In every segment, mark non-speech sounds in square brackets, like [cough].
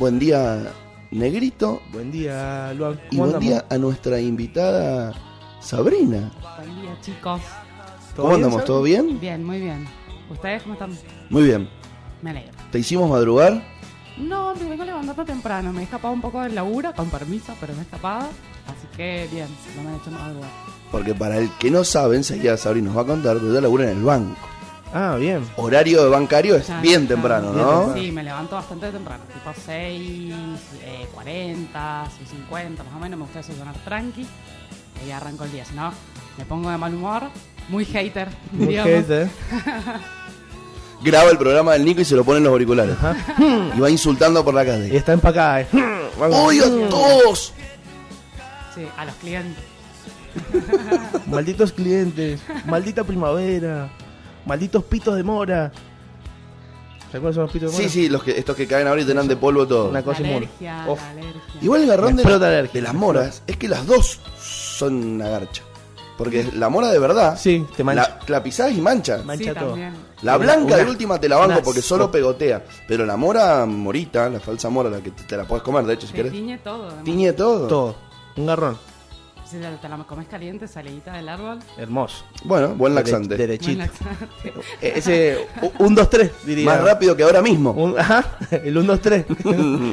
Buen día, Negrito. Buen día, Luan. Y ¿Cómo buen andamos? día a nuestra invitada, Sabrina. Buen día, chicos. ¿Todo ¿Cómo bien, andamos? ¿Todo bien? Bien, muy bien. ¿Ustedes cómo están? Muy bien. Me alegro. ¿Te hicimos madrugar? No, me vengo levantando temprano. Me he escapado un poco del laburo, con permiso, pero me he escapado. Así que bien, no me han hecho madrugar. Porque para el que no sabe, enseguida Sabrina nos va a contar, pero yo laburo en el banco. Ah, bien. Horario de bancario es Ya, bien ya. temprano, Bien ¿no? temprano. Sí, me levanto bastante temprano. Tipo 6, eh, 40, 6, 50, más o menos. Me gusta desayunar tranqui. Y ahí arranco el día. Si no, me pongo de mal humor. Muy hater, Muy diríamos. hater. [laughs] Graba el programa del Nico y se lo pone en los auriculares. y va insultando por la Y calle. está empacada. [laughs] eh. ¡Oye, a todos! Sí, a los clientes. Malditos clientes. Maldita primavera. Malditos pitos de mora. ¿Sabes cuáles son los pitos de Sí, mora? sí, los que, estos que caen ahora y te dan de polvo todo. Una cosa inmunda. Igual el garrón de, la- las moras es que las dos son una garcha. Porque la mora de verdad, Sí, te mancha. la, la pisás y mancha. Mancha sí, todo. también. La Una- blanca de última te la banco una porque solo pegotea. Pero la mora morita, la falsa mora, la que te, te la puedes comer, de hecho, si Te querés. tiñe todo. además. Tiñe todo. Todo. Un garrón. Si te, te la comes caliente, salidita del árbol. Hermoso. Bueno, buen Dere- laxante. derechito. Buen laxante. Eh, Ese. Un 2, 3, diría. Más rápido que ahora mismo. Un- ajá, el 1, 2, 3.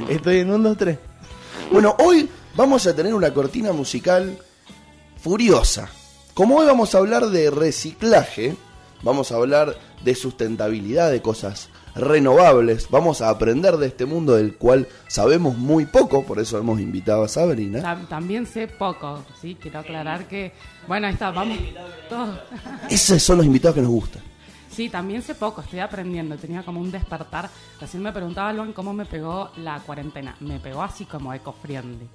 Estoy en 1, 2, 3. Bueno, hoy vamos a tener una cortina musical furiosa. Como hoy vamos a hablar de reciclaje, vamos a hablar de sustentabilidad, de cosas renovables, vamos a aprender de este mundo del cual sabemos muy poco, por eso hemos invitado a Sabrina. Tam- También sé poco, sí, quiero aclarar que, bueno, ahí está, vamos. [laughs] Esos son los invitados que nos gustan. Sí, también sé poco, estoy aprendiendo, tenía como un despertar. Recién me preguntaba, Luan, cómo me pegó la cuarentena. Me pegó así como eco-friendly.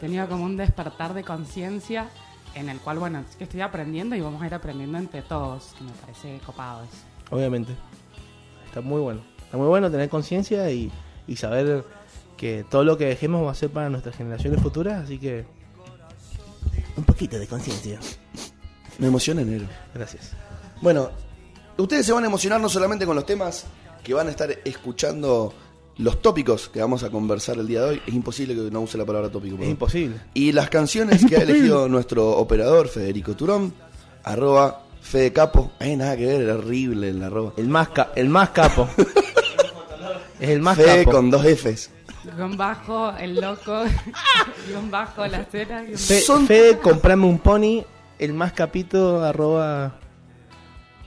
Tenía como un despertar de conciencia en el cual, bueno, es que estoy aprendiendo y vamos a ir aprendiendo entre todos, me parece copado eso. Obviamente. Está muy bueno. Está muy bueno tener conciencia y, y saber que todo lo que dejemos va a ser para nuestras generaciones futuras, así que. Un poquito de conciencia. Me emociona enero. Gracias. Bueno, ustedes se van a emocionar no solamente con los temas que van a estar escuchando los tópicos que vamos a conversar el día de hoy. Es imposible que no use la palabra tópico. Es imposible. Y las canciones que ha [laughs] elegido nuestro operador Federico Turón, arroba Fede Capo. Hay nada que ver, era horrible el arroba. El más, ca- el más capo. [laughs] es el más Fede capo. con dos Fs. Guión bajo, el loco, [laughs] guion bajo, la cera, guion Fe, Son- Fede, comprame un pony. El más capito, arroba.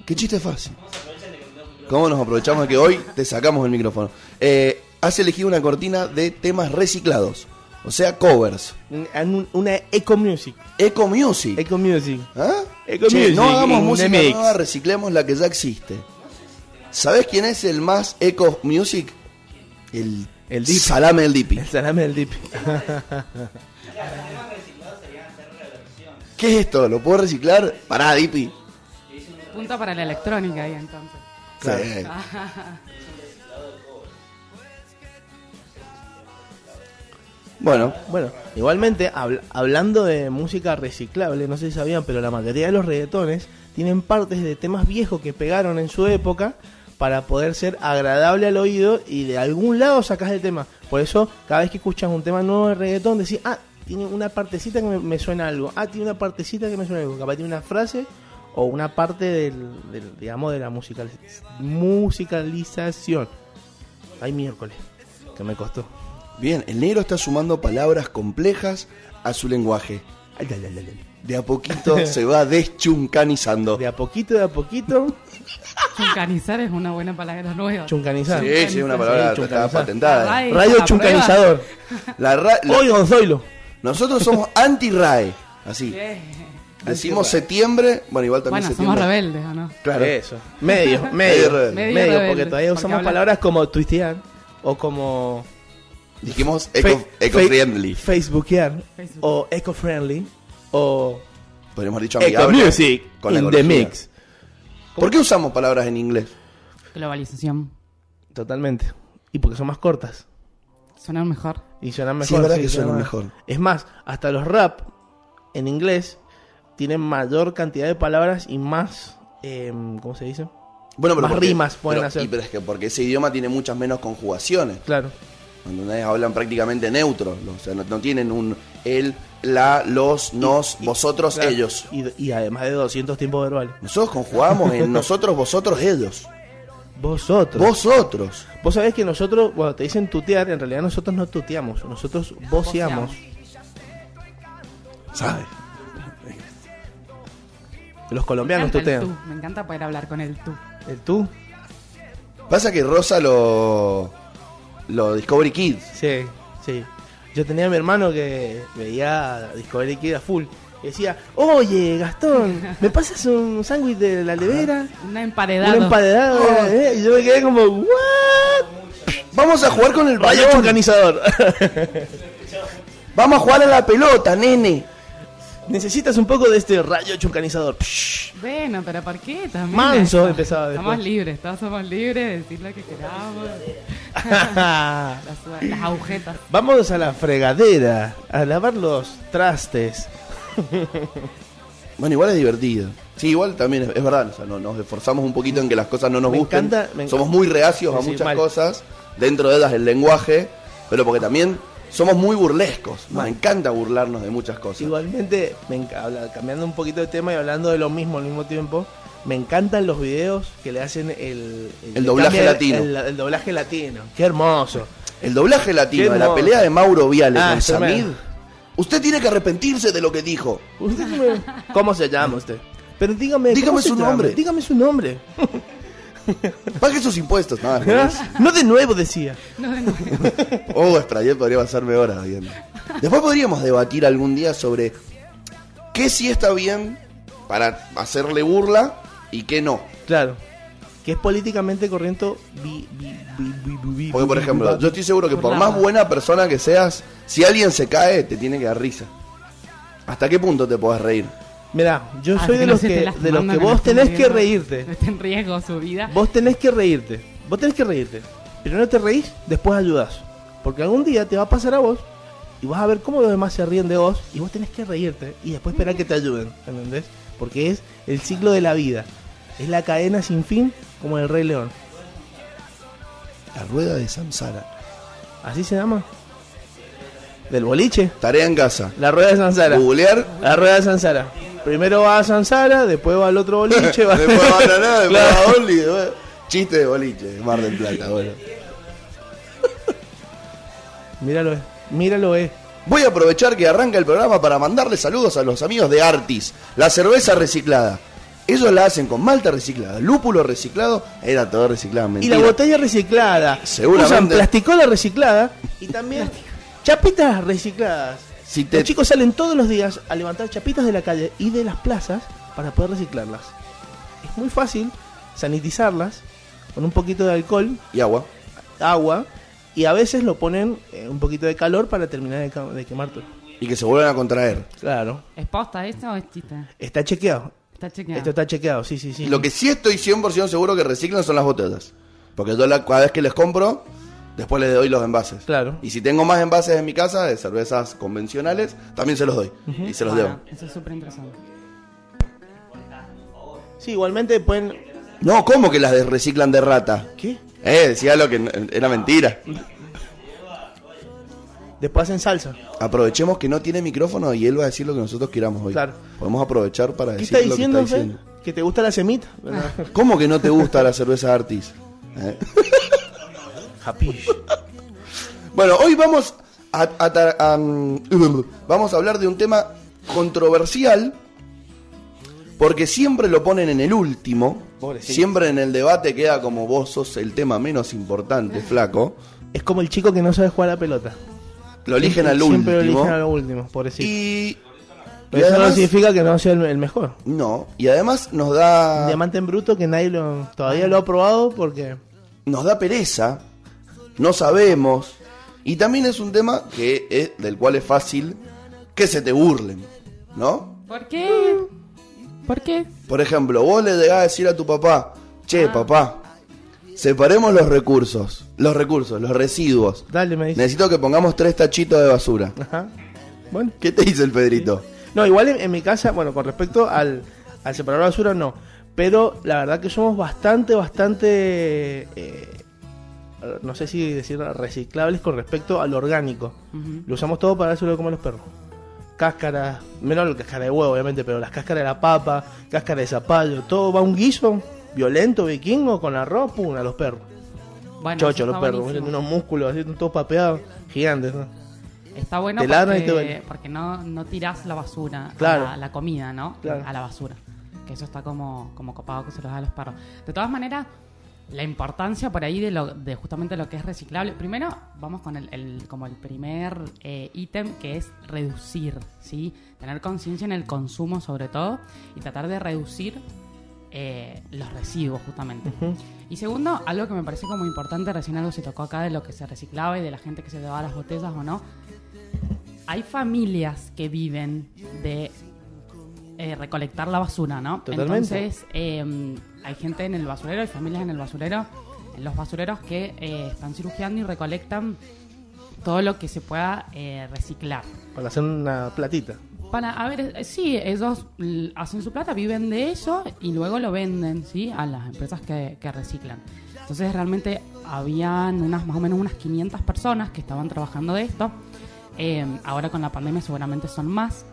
Qué chiste fácil. ¿Cómo nos aprovechamos de que hoy te sacamos el micrófono? Eh, has elegido una cortina de temas reciclados, o sea, covers. un- un- una eco music. Eco Music. Eco music. ¿Ah? Eco Che, Music no hagamos música nueva, reciclemos la que ya existe. ¿Sabés quién es el más Eco Music? El, El Dipi. Salame del Dipi. El salame del dip. ¿Qué es esto? ¿Lo puedo reciclar? Pará, Dipi. Punto para la electrónica ahí entonces. Claro. Sí. Bueno, Bueno, igualmente, habl- hablando de música reciclable, no sé si sabían, pero la mayoría de los reggaetones tienen partes de temas viejos que pegaron en su época para poder ser agradable al oído y de algún lado sacas el tema. Por eso, cada vez que escuchas un tema nuevo de reggaetón, decís, ah, tiene una partecita que me, me suena algo, ah, tiene una partecita que me suena algo, capaz tiene una frase o una parte del, del, digamos, de la musical, musicalización. Ay, miércoles, que me costó. Bien, el negro está sumando palabras complejas a su lenguaje. Ay, ay, ay. De a poquito [laughs] se va deschuncanizando. De a poquito, de a poquito, Chuncanizar es una buena palabra nueva. chuncanizar. Sí, sí, una palabra Sí, está patentada. Radio la chuncanizador. [laughs] La ra- la- Hoy Gonzoilo. nosotros somos anti-RAE. Así. Decimos septiembre. Bueno, igual también Bueno, somos septiembre. rebeldes, ¿o no? Claro. Eso. Medio, [laughs] Medio medio. rebelde. Medio, Medio porque todavía porque usamos palabras como tuitear o como Dijimos fe- eco, fe- eco-friendly. Facebookear Facebook. o eco-friendly o Podríamos haber dicho eco amigable music con la in the ecología. mix. ¿Por qué usamos palabras en inglés? Globalización. Totalmente. Y porque son más cortas. Suena mejor. Y suenan mejor. Sí, es verdad que suenan mejor. Es más, hasta los rap en inglés tienen mayor cantidad de palabras y más. em, ¿Cómo se dice? Bueno, pero Más porque- rimas pueden pero- hacer. y pero es que porque ese idioma tiene muchas menos conjugaciones. Claro. ¿Entendés? Hablan prácticamente neutro, o sea, no, no tienen un él, la, los, nos, vosotros, Claro. ellos. Y, y además de 200 tiempos verbales. Nosotros conjugamos en [laughs] nosotros, vosotros, ellos. Vosotros. Vosotros. Vos sabés que nosotros, cuando te dicen tutear, en realidad nosotros no tuteamos, nosotros voceamos. ¿Sabes? Los colombianos tutean. tú, Me encanta poder hablar con el tú. El tú, Pasa que Rosa lo. Lo Discovery Kids. sí, sí. Yo tenía a mi hermano que veía Discovery Kid a full. Y decía, oye, Gastón, ¿me pasas un sándwich de la levera? Un Un emparedado. emparedado. Oh. eh, Y yo me quedé como, ¿what? Vamos a jugar con el Rayo balón. organizador. [laughs] Vamos a jugar a la pelota, nene. Necesitas un poco de este rayo chuncanizador. Psh. Bueno, pero ¿por qué también? Manso empezaba Somos después. libres, todos somos libres de decir lo que queramos. [laughs] Las, las agujetas. Vamos a la fregadera a lavar los trastes. Bueno, igual es divertido. Sí, igual también es, es verdad. O sea, no- nos esforzamos un poquito en que las cosas no nos Me gusten. encanta- me Somos encanta. muy reacios a Sí, muchas mal. cosas. Dentro de ellas el lenguaje. Pero porque también somos muy burlescos. Me encanta burlarnos de muchas cosas. Igualmente, me cambiando un poquito de tema y hablando de lo mismo al mismo tiempo, me encantan los videos que le hacen el, El doblaje latino. El, el doblaje latino. Qué hermoso. El doblaje latino de la pelea de Mauro Viale Ah, con Samid. Usted tiene que arrepentirse de lo que dijo. Usted me- ¿Cómo se llama usted? Pero dígame, ¿cómo Dígame su nombre. Dígame su nombre. Pague sus impuestos. Nada, más. No de nuevo decía. No, de nuevo. [laughs] Oh, Sprayet podría pasarme horas viendo. Después podríamos debatir algún día sobre qué sí está bien para hacerle burla y qué no. Claro. Que es políticamente corriente. Porque, por ejemplo, yo estoy seguro que por más buena persona que seas, si alguien se cae, te tiene que dar risa. ¿Hasta qué punto te podés reír? Mirá, yo Ah, soy de no los que, de los que vos tenés que reírte. No esté en riesgo su vida. Vos tenés que reírte. Vos tenés que reírte. Primero te reís, después ayudás. Porque algún día te va a pasar a vos y vas a ver cómo los demás se ríen de vos y vos tenés que reírte y después esperar que te ayuden. ¿Entendés? Porque es el ciclo de la vida. Es la cadena sin fin como el Rey León. La rueda de Samsara. ¿Así se llama? Del boliche. Tarea en casa. La rueda de Sansara. Googlear. La rueda de Sansara. Primero va a Sansara, después va al otro boliche. va- [laughs] después va a Granada, después Claro. va a después- Chiste de boliche, Mar del Plata, bueno. [laughs] Míralo, eh. Míralo, eh. Voy a aprovechar que arranca el programa para mandarle saludos a los amigos de Artis, la cerveza reciclada. Ellos la hacen con malta reciclada, lúpulo reciclado, era todo reciclado, Y la botella reciclada. Seguramente. Usan plasticola reciclada y también chapitas recicladas. Si te- Los chicos salen todos los días a levantar chapitas de la calle y de las plazas para poder reciclarlas. Es muy fácil sanitizarlas con un poquito de alcohol, Y agua. agua y a veces lo ponen eh, un poquito de calor para terminar de, de quemar todo. Y que se vuelvan a contraer. ¿Es Claro. posta esto o es chiste? Está chequeado. Está chequeado. Esto está chequeado, sí, sí, sí. Lo que sí estoy 100% seguro que reciclan son las botellas. Porque yo la, cada vez que les compro, después les doy los envases. Claro. Y si tengo más envases en mi casa de cervezas convencionales, también se los doy. Y se los debo. Bueno, Eso es súper interesante. Sí, igualmente pueden... No, ¿cómo que las reciclan de rata? ¿Qué? Eh, decía lo que era mentira. Después hacen salsa. Aprovechemos que no tiene micrófono y él va a decir lo que nosotros queramos hoy. Claro. Podemos aprovechar para ¿Qué decir está lo que está Fe? diciendo. ¿Que te gusta la semita? ¿Cómo que no te gusta la cerveza Artis? ¿Eh? [laughs] Japish. [laughs] Bueno, hoy vamos a, a tar- a, mm, vamos a hablar de un tema controversial porque siempre lo ponen en el último. Pobrecito. Siempre en el debate queda como vos sos el tema menos importante, flaco. Es como el chico que no sabe jugar a la pelota. Lo eligen al Siempre último. lo eligen al último, pobrecito. Y, y Pero eso no significa que no sea el, el mejor. no, y además nos Un da diamante en bruto que nadie lo, todavía lo ha probado porque... nos da pereza, no sabemos, y también es un tema que es, del cual es fácil que se te burlen, ¿no? ¿Por qué? ¿Por qué? Por ejemplo, vos le llegás a decir a tu papá, che, Ah. papá, separemos los recursos, los recursos, los residuos. Dale, me dice. Necesito que pongamos tres tachitos de basura. Ajá. Bueno. ¿Qué te dice el Pedrito? No, igual en, en mi casa, bueno, con respecto al, al separar basura, no. Pero la verdad que somos bastante, bastante... eh, no sé si decir reciclables con respecto al orgánico. Lo usamos todo para dárselo comer a los perros. Cáscaras, menos la cáscara de huevo, obviamente, pero las cáscaras de la papa, cáscara de zapallo, todo va a un guiso violento, vikingo, con arroz, pum, a los perros. Bueno, Chocho, los perros, buenísimo. unos músculos así, todos papeados, gigantes. ¿no? Está bueno porque, porque no, no tirás la basura, Claro. la, la comida, ¿no? Claro. A la basura. Que eso está como, como copado que se los da a los perros. De todas maneras, la importancia por ahí de, lo, de justamente lo que es reciclable. Primero, vamos con el, el- como el primer eh, ítem que es reducir, ¿sí? Tener conciencia en el consumo sobre todo y tratar de reducir eh, los residuos justamente. Y segundo, algo que me parece como importante, recién algo se tocó acá de lo que se reciclaba y de la gente que se llevaba las botellas o no. Hay familias que viven de eh, recolectar la basura, ¿no? Totalmente. Entonces, eh, hay gente en el basurero, hay familias en el basurero, en los basureros que eh, están cirugiando y recolectan todo lo que se pueda eh, reciclar. Para hacer una platita. Para, a ver, sí, ellos l- hacen su plata, viven de eso y luego lo venden, ¿sí? A las empresas que, que reciclan. Entonces realmente habían unas más o menos unas 500 personas que estaban trabajando de esto. Eh, ahora con la pandemia seguramente son más.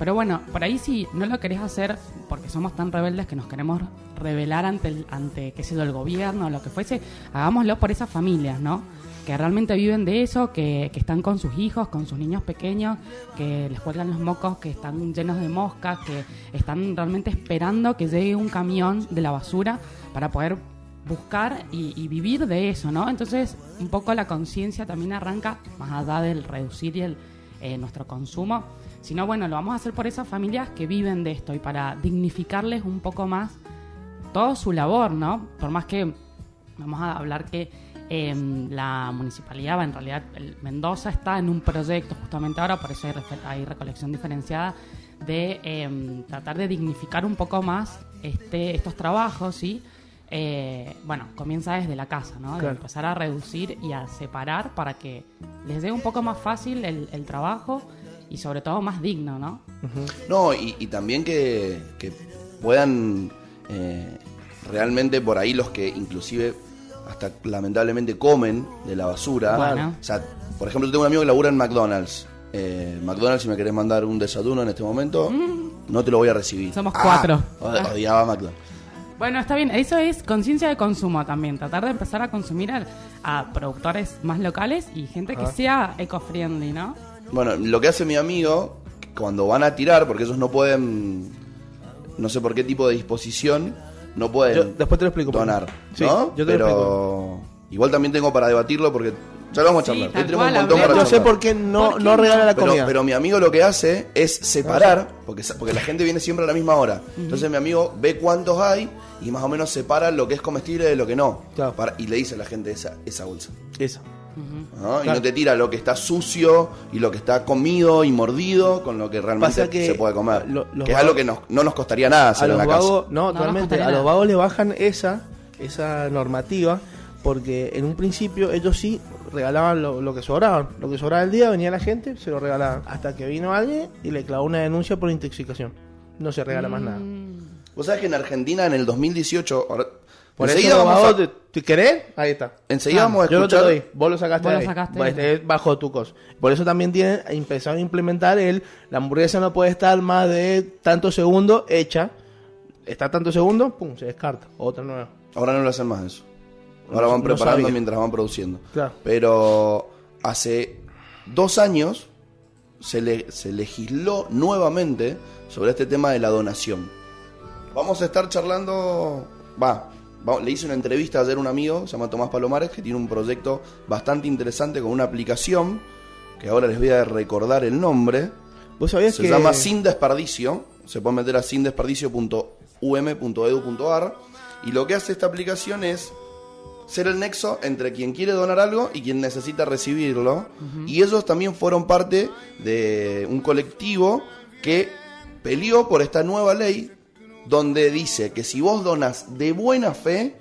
Pero bueno, por ahí si no lo querés hacer porque somos tan rebeldes que nos queremos revelar ante, el, ante qué sé yo, el gobierno o lo que fuese, hagámoslo por esas familias, ¿no? Que realmente viven de eso, que, que están con sus hijos, con sus niños pequeños, que les cuelgan los mocos, que están llenos de moscas, que están realmente esperando que llegue un camión de la basura para poder buscar y, y vivir de eso, ¿no? Entonces, un poco la conciencia también arranca más allá del reducir y el, eh, nuestro consumo, sino bueno, lo vamos a hacer por esas familias que viven de esto y para dignificarles un poco más todo su labor, ¿no? Por más que vamos a hablar que eh, la municipalidad, en realidad el Mendoza está en un proyecto justamente ahora, por eso hay, recolección diferenciada, de eh, tratar de dignificar un poco más este, estos trabajos, ¿sí? Eh, bueno, comienza desde la casa, ¿no? De Claro. empezar a reducir y a separar para que les llegue un poco más fácil el, el trabajo y sobre todo más digno, ¿no? No, y, y también que, que puedan eh, realmente por ahí los que inclusive hasta lamentablemente comen de la basura. Bueno. O sea, por ejemplo, yo tengo un amigo que labura en McDonald's. Eh, McDonald's, si me querés mandar un desayuno en este momento, no te lo voy a recibir. Somos Ah, cuatro. od- odiaba McDonald's. Bueno, está bien, eso es conciencia de consumo también, tratar de empezar a consumir a, a productores más locales y gente que sea eco-friendly, ¿no? Bueno, lo que hace mi amigo, cuando van a tirar, porque ellos no pueden, no sé por qué tipo de disposición, no pueden Yo- después te lo explico. donar, Sí, ¿no? yo te lo Pero igual también tengo para debatirlo porque ya lo vamos a Sí, charlar. Hoy tenemos un montón para Yo hablemos. sé por qué no, ¿Por qué no regala la Pero, comida. pero mi amigo lo que hace es separar, porque, sa- porque la gente viene siempre a la misma hora. Entonces mi amigo ve cuántos hay y más o menos separa lo que es comestible de lo que no. Claro. Para- y le dice a la gente esa, esa bolsa. Eso. ¿No? Y no te tira lo que está sucio y lo que está comido y mordido con lo que realmente que se puede comer. lo- que es algo que nos- no nos costaría nada A hacer en los la vagos, casa. no, totalmente. costaría A los vagos le bajan esa, esa normativa porque en un principio ellos sí regalaban lo, lo que sobraba. Lo que sobraba el día venía la gente, se lo regalaban. Hasta que vino alguien y le clavó una denuncia por intoxicación. No se regala más nada. Vos sabés que en Argentina en el 2018... ahora- Por enseguida eso los vamos vagos, ¿te querés? Ahí está. enseguida vamos a Yo no te escuchar... lo doy, vos lo sacaste Vos lo sacaste Pues, de ahí. es bajo tu costo. Por eso también tienen empezado a implementar el la hamburguesa no puede estar más de tantos segundos hecha. Está tantos segundos, pum, se descarta. Otra nueva. Ahora no lo hacen más eso. Ahora No- van preparando mientras van produciendo. Claro. Pero hace dos años se, le- se legisló nuevamente sobre este tema de la donación. Vamos a estar charlando. Va- le hice una entrevista ayer a un amigo, se llama Tomás Palomares, que tiene un proyecto bastante interesante con una aplicación, que ahora les voy a recordar el nombre. ¿Vos sabías Se que llama Sin Desperdicio. Se puede meter a sindesperdicio.um.edu.ar. Y lo que hace esta aplicación es ser el nexo entre quien quiere donar algo y quien necesita recibirlo. Y ellos también fueron parte de un colectivo que peleó por esta nueva ley donde dice que si vos donas de buena fe,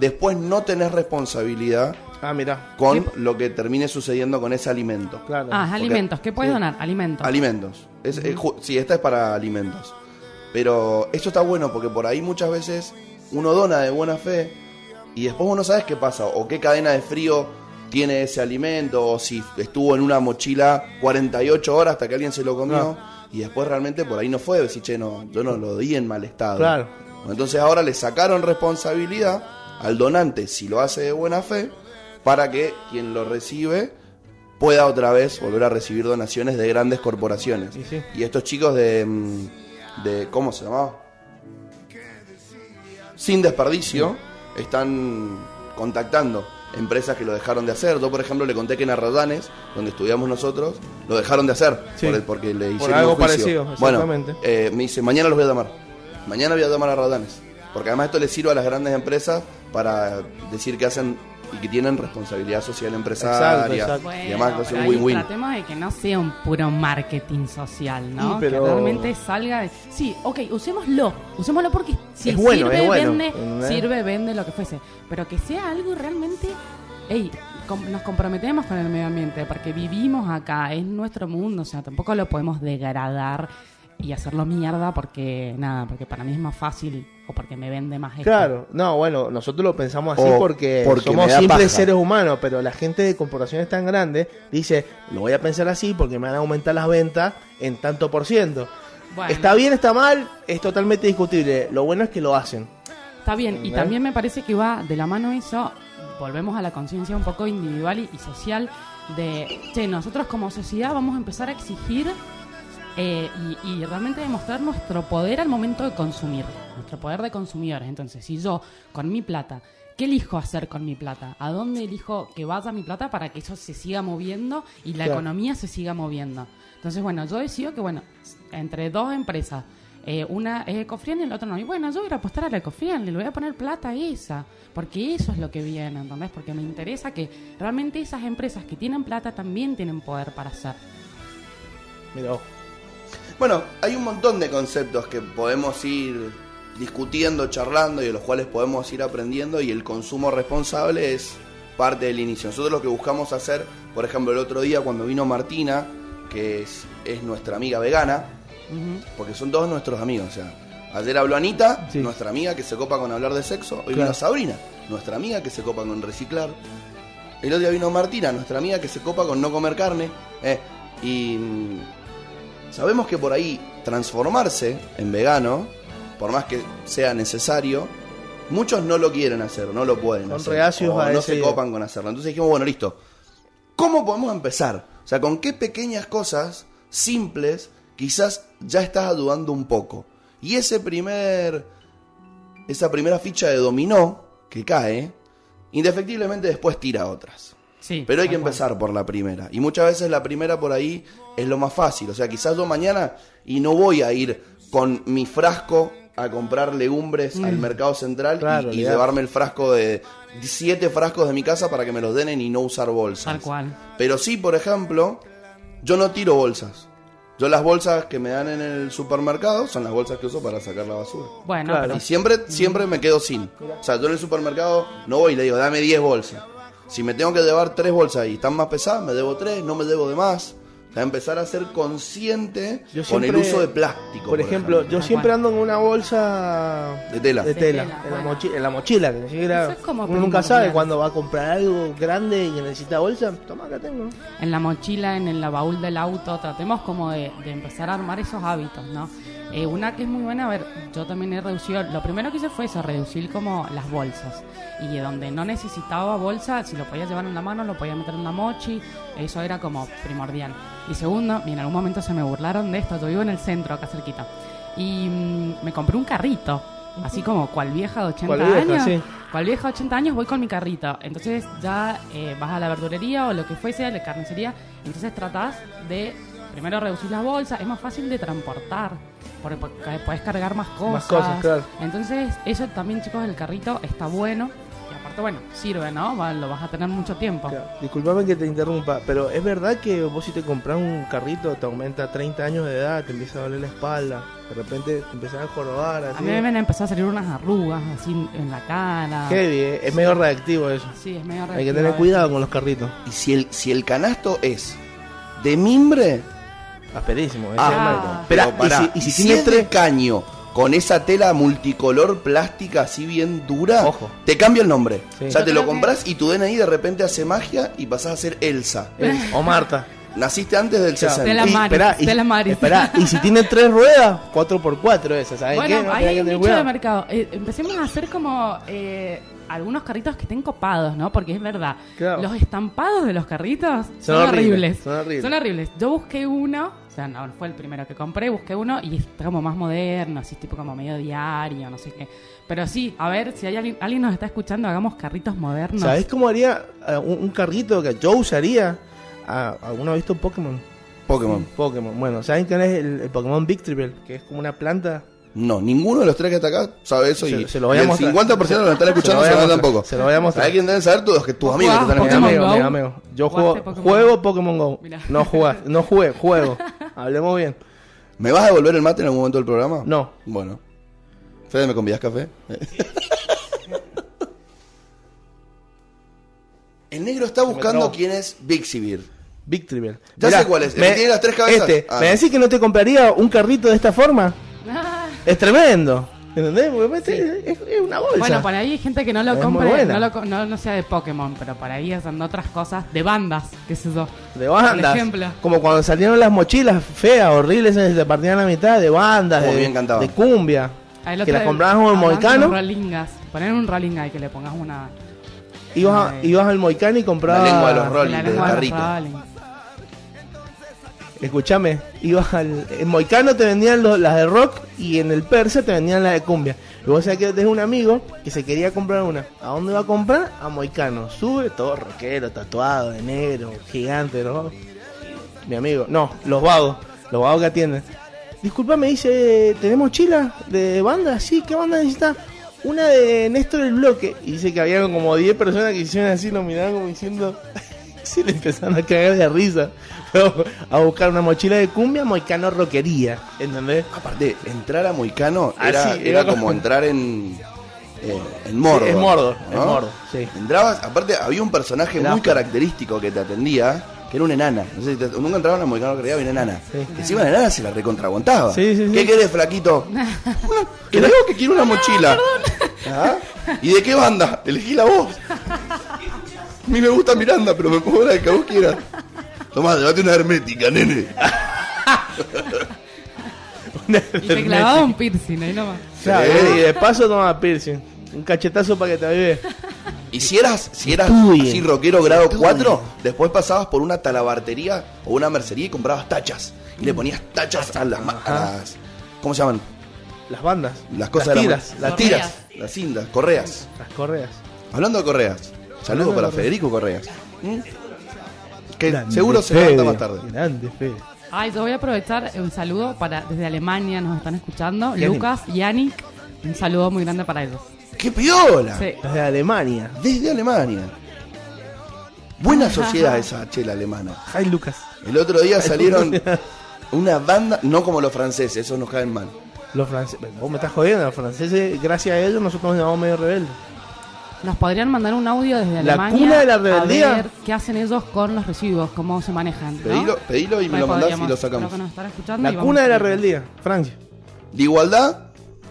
después no tenés responsabilidad Ah, mira. con lo que termine sucediendo con ese alimento. Claro. Ah, alimentos. ¿Qué puedes sí. donar? Alimentos. Alimentos. Es, sí, esta es para alimentos. Pero esto está bueno porque por ahí muchas veces uno dona de buena fe y después vos no sabes qué pasa, o qué cadena de frío tiene ese alimento, o si estuvo en una mochila 48 horas hasta que alguien se lo comió, y después realmente por ahí no fue, decir, che, no, yo no lo di en mal estado. Claro. Entonces ahora le sacaron responsabilidad al donante, si lo hace de buena fe, para que quien lo recibe pueda otra vez volver a recibir donaciones de grandes corporaciones. Sí. Y estos chicos de, mm, de ¿cómo se llamaba? Sin desperdicio, están contactando empresas que lo dejaron de hacer. Yo, por ejemplo, le conté que en Arradanes, donde estudiamos nosotros, lo dejaron de hacer Sí. por el- porque le Por hicieron algo un juicio. parecido, Bueno, eh, me dice, mañana los voy a llamar. Mañana voy a llamar a Arradanes. Porque además esto le sirve a las grandes empresas para decir que hacen y que tienen responsabilidad social empresaria Exacto, exacto. y además que es un win-win. tratemos de que no sea un puro marketing social, ¿no? Sí, pero- Que realmente salga de... Sí, ok, usémoslo. Usémoslo porque si Es bueno, sirve, es bueno, vende, sirve, vende, lo que fuese. Pero que sea algo realmente... Ey, com- nos comprometemos con el medio ambiente porque vivimos acá, es nuestro mundo, o sea, tampoco lo podemos degradar y hacerlo mierda porque, nada, porque para mí es más fácil o porque me vende más esto. Claro, no, bueno, nosotros lo pensamos así O porque, porque somos simples paja. seres humanos, pero la gente de corporaciones tan grandes dice, lo voy a pensar así porque me van a aumentar las ventas en tanto por ciento. Bueno. Está bien, está mal, es totalmente discutible. Lo bueno es que lo hacen. Está bien, y ¿Entendés? también me parece que va de la mano eso, volvemos a la conciencia un poco individual y, y social de, che, nosotros como sociedad vamos a empezar a exigir eh, y, y realmente demostrar nuestro poder al momento de consumir, nuestro poder de consumidores. Entonces, si yo con mi plata, ¿qué elijo hacer con mi plata? ¿A dónde elijo que vaya mi plata para que eso se siga moviendo y la Claro. economía se siga moviendo? Entonces, bueno, yo decido que, bueno, entre dos empresas, eh, una es ecofriendly y la otra no. Y bueno, yo voy a apostar a la ecofriendly, le voy a poner plata a esa, porque eso es lo que viene, ¿entendés? Porque me interesa que realmente esas empresas que tienen plata también tienen poder para hacer. Mira. Bueno, hay un montón de conceptos que podemos ir discutiendo, charlando y de los cuales podemos ir aprendiendo y el consumo responsable es parte del inicio. Nosotros lo que buscamos hacer, por ejemplo, el otro día cuando vino Martina, que es, es nuestra amiga vegana, porque son todos nuestros amigos, o sea, ayer habló Anita, Sí. nuestra amiga que se copa con hablar de sexo, hoy Claro. vino Sabrina, nuestra amiga que se copa con reciclar, el otro día vino Martina, nuestra amiga que se copa con no comer carne, eh, y sabemos que por ahí transformarse en vegano, por más que sea necesario, muchos no lo quieren hacer, no lo pueden Son hacer, reacios o a no se copan con hacerlo. Entonces dijimos, bueno, listo, ¿Cómo podemos empezar? O sea, ¿con qué pequeñas cosas simples quizás ya estás dudando un poco? Y ese primer, esa primera ficha de dominó que cae, indefectiblemente después tira otras. Sí, Pero hay que empezar por la primera. Y muchas veces la primera por ahí es lo más fácil. O sea, quizás yo mañana y no voy a ir con mi frasco a comprar legumbres al mercado central y- Claro, y, olvidate. llevarme el frasco de siete frascos de mi casa para que me los den y no usar bolsas. Tal cual. Pero sí, por ejemplo, yo no tiro bolsas. Yo las bolsas que me dan en el supermercado son las bolsas que uso para sacar la basura. Bueno, Claro. Y siempre, siempre me quedo sin. O sea, yo en el supermercado no voy y le digo, dame 10 bolsas. Si me tengo que llevar 3 bolsas y están más pesadas, me debo 3, no me debo de más. O sea, empezar a ser consciente Yo con el uso de plástico. Por ejemplo, yo siempre ando con una bolsa De tela. de De tela, en, la bueno. mochi- en la mochila, que ni siquiera Eso es como uno nunca sabe cuando va a comprar algo grande y que necesita bolsa. Toma, acá tengo. en la mochila, en el baúl del auto, tratemos como de, de empezar a armar esos hábitos, ¿no? Eh, una que es muy buena, a ver, yo también he reducido, lo primero que hice fue eso, reducir como las bolsas. Y donde no necesitaba bolsa, si lo podía llevar en la mano, lo podía meter en la mochi, eso era como primordial. Y segundo, y en algún momento se me burlaron de esto, yo vivo en el centro, acá cerquita, y mm, me compré un carrito, así como cual vieja de 80 Cual vieja, años. sí. Cual vieja de 80 años voy con mi carrito. Entonces ya eh, vas a la verdulería o lo que fuese, a la carnicería. Entonces tratás de primero reducir las bolsas. Es más fácil de transportar. Porque, puedes cargar más cosas. Más cosas, claro. Entonces eso también, chicos, el carrito está bueno. Y aparte, bueno, sirve, ¿no? Lo vas a tener mucho tiempo. Claro, Disculpame que te interrumpa, pero es verdad que vos si te compras un carrito te aumenta 30 años de edad, te empieza a doler la espalda, de repente te empiezas a jorobar, A así. mí me han empezado a salir unas arrugas así en la cara. Heavy, eh, es medio reactivo eso. Sí, es medio Hay que reactivo tener cuidado con los carritos. Y si el, si el canasto es de mimbre, Asperísimo, ese Ah, es el marco. pero pará, y si, y si si tiene tres, caño con esa tela multicolor plástica así bien dura, Ojo. te cambia el nombre. Sí. O sea, Yo te lo creo que- compras y tu DNI de repente hace magia y pasás a ser Elsa. Eh, O Marta. Naciste antes del Chao. 60. De la Y, Maris, esperá, y, de la Maris. esperá, y si tiene tres ruedas, 4x4 esa, ¿sabes Bueno, qué? No hay que tener mucho de cuidado. mercado. Eh, empecemos a hacer como eh, algunos carritos que estén copados, ¿no? Porque es verdad, Claro. los estampados de los carritos son, horribles. horribles, son horribles. Son horribles. Yo busqué uno, o sea, no fue el primero que compré, busqué uno y está como más moderno, así tipo como medio diario, no sé qué. Pero sí, a ver, si hay alguien, alguien nos está escuchando, hagamos carritos modernos. ¿Sabés cómo haría eh, un, un carrito que yo usaría? Ah, ¿Alguno ha visto Pokémon? Pokémon. Pokémon. Bueno, ¿saben quién es el, el Pokémon Victreebel? Que es como una planta. No, ninguno de los tres que está acá sabe eso Se- y, se lo el mostrar. 50% de los que están Se lo escuchando saben mostrar, tampoco. se lo voy a mostrar. ¿Sabes quién deben saber todos? Que tus ¿Vos amigos que jugás están Mi Pokémon escuchando. amigo, Go? mi amigo. Yo ¿Jugaste juego, Pokémon juego Go? Pokémon Go. Mirá. No jugué, no jugué, juego. [laughs] Hablemos bien. ¿Me vas a devolver el mate en algún momento del programa? No. Bueno. Fede, ¿me convidas café? [laughs] el negro está buscando quién es Bixibir. Victreebel. Ya sé cuál es, que tiene las tres cabezas. Este, Ah. ¿me decís que no te compraría un carrito de esta forma? [laughs] Es tremendo. ¿Entendés? Porque es, es una bolsa. Bueno, por ahí hay gente que no lo Es muy compre, no, lo co- no, no sea de Pokémon, pero por ahí hacen otras cosas, de bandas, qué sé yo. De bandas. Por ejemplo. Como cuando salieron las mochilas feas, horribles, se partían a la mitad, de bandas, Oh, de, bien cantaban. de cumbia. Ahí lo que las comprabas de moicano, rolingas. Poner un rolinga y que le pongas una... ibas, ibas al moicano y comprabas... La lengua de los de Rolling, la del lengua de los carrito. Rolling. Escúchame, ibas al... En moicano te vendían las de rock y en el persa te vendían las de cumbia. Y vos sabés que tenés un amigo que se quería comprar una. ¿A dónde va a comprar? A moicano. Sube, todo rockero, tatuado, de negro, gigante, ¿no? Mi amigo. No, los vagos. Los vagos que atienden. Disculpa, me dice, ¿tenemos chila de banda? Sí, ¿qué banda necesitas? Una de Néstor el Bloque. Y dice que había como 10 personas que hicieron así, lo miraban como diciendo... [laughs] Sí, le empezaron a cagar de risa. A buscar una mochila de cumbia, moicano rockería. ¿Entendés? Aparte, entrar a Moicano Ah, era, era era como entrar en, eh, en Mordor. Sí, es Mordor, ¿no? es Mordor, sí. Entrabas, aparte había un personaje Era muy característico que te atendía, que era una enana. No sé si te- nunca entraban a Moicano Rockería, había una enana. Sí. Que encima la enana se la recontraguantaba. Sí, sí, sí. ¿Qué querés, flaquito? [laughs] Una- Creo que quiero una mochila. ¿Ah? ¿Y de qué banda? Elegí la voz. A mí me gusta Miranda, pero me pongo la que vos quieras. Tomá, llévate una hermética, nene. [laughs] Y te clavaba un piercing ahí nomás. Claro, y de paso toma piercing. Un cachetazo para que te avive. Y si eras, si eras Estudien. así rockero grado Estudien. 4, después pasabas por una talabartería o una mercería y comprabas tachas. Y le ponías tachas a las, a ¿Cómo se llaman? Las bandas. Las cosas las de la- tiras. las Correas. tiras, las cintas, correas. Las correas. Hablando de correas, saludo Hablando de para correas. Federico Correas. ¿Mm? Que Grande seguro se levanta más tarde. Grande, Fede. Ay, yo voy a aprovechar un saludo para desde Alemania, nos están escuchando. Yannick. Lucas, Yannick, un saludo muy grande para ellos. ¡Qué piola! Sí. Las de Alemania. Desde Alemania. Buena sociedad esa chela alemana. Ay, Lucas. El otro día salieron una banda, no como los franceses, esos nos caen mal. Los franceses. Vos me estás jodiendo. Los franceses, gracias a ellos, nosotros nos llamamos medio rebeldes. Nos podrían mandar un audio desde La Alemania cuna de la a rebeldía. ver qué hacen ellos con los residuos, cómo se manejan. ¿no? Pedilo, pedilo y me lo mandás y lo sacamos. creo que nos están escuchando y La vamos cuna de la a- rebeldía. Francia. De igualdad,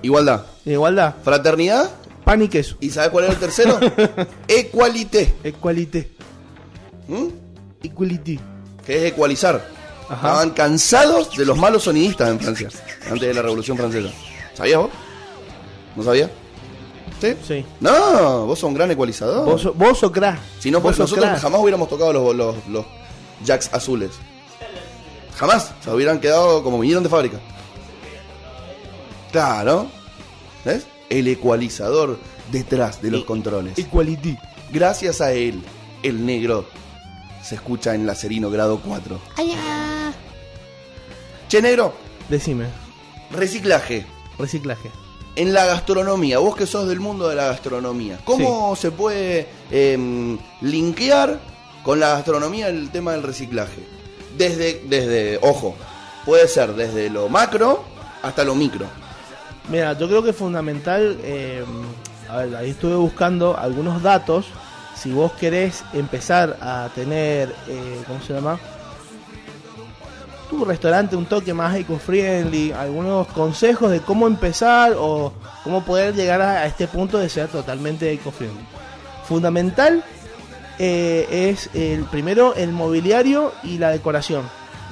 igualdad. Igualdad. Fraternidad, Pan y queso. ¿y sabes cuál era el tercero? [laughs] Equalité, Equalité. ¿Mm? Equality. que es ecualizar. Ajá. Estaban cansados de los malos sonidistas en Francia, antes de la Revolución Francesa. ¿Sabías vos? ¿No sabías? ¿Sí? Sí. No, vos sos un gran ecualizador. Vos, vos sos crack. Si no, vos pues nosotros crack. jamás hubiéramos tocado los, los, los jacks azules. Jamás. Se hubieran quedado como vinieron de fábrica. Claro. ¿Ves? El ecualizador detrás de los controles. Equality. Gracias a él, el negro se escucha en Lacerino grado 4. Che, negro, Decime. reciclaje. Reciclaje. En la gastronomía, vos que sos del mundo de la gastronomía, ¿cómo se puede em, linkear con la gastronomía el tema del reciclaje? Desde, desde, ojo, puede ser desde lo macro hasta lo micro. Mira, yo creo que es fundamental. eh, a ver, ahí estuve buscando algunos datos. Si vos querés empezar a tener, eh, ¿cómo se llama? Tu, restaurante un toque más eco-friendly, algunos consejos de cómo empezar o cómo poder llegar a, a este punto de ser totalmente eco-friendly. Fundamental eh, es el primero el mobiliario y la decoración.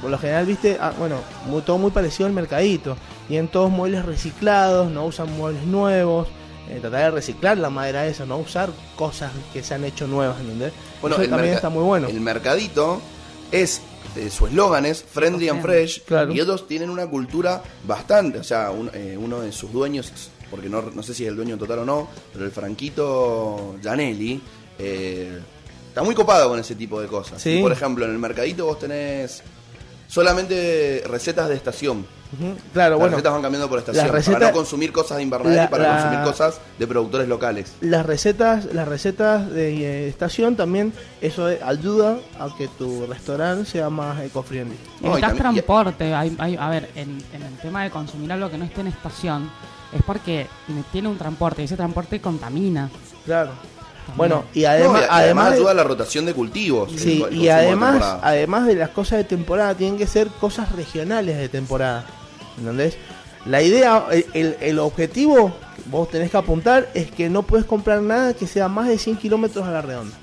Por lo general, viste, ah, bueno, muy- todo muy parecido al mercadito. Tienen todos muebles reciclados, no usan muebles nuevos. eh, tratar de reciclar la madera esa, no usar cosas que se han hecho nuevas, ¿entendés? Bueno, Eso el también está muy bueno. El mercadito es, eh, su eslogan es Friendly and Fresh. Claro. Y ellos tienen una cultura bastante, o sea, un- eh, uno de sus dueños, porque no, no sé si es el dueño total o no, pero el Franquito Gianelli, eh, está muy copado con ese tipo de cosas. Sí. Y, por ejemplo, en el mercadito vos tenés solamente recetas de estación. Claro, Las bueno. recetas van cambiando por estación. las recetas- para no consumir cosas de invernadero la- y para la- consumir cosas de productores locales. Las recetas, las recetas de eh, estación también, eso ayuda a que tu restaurante sea más eco-friendly. No, transporte. Hay, hay- a ver, en, en el tema de consumir algo que no esté en estación, es porque tiene un transporte y ese transporte contamina. Claro. Bueno, y No, además, y además, de- ayuda a la rotación de cultivos. sí, el y consumo de además, además de las cosas de temporada, tienen que ser cosas regionales de temporada. ¿Entendés? La idea, el, el- el objetivo que vos tenés que apuntar es que no puedes comprar nada que sea más de 100 kilómetros a la redonda.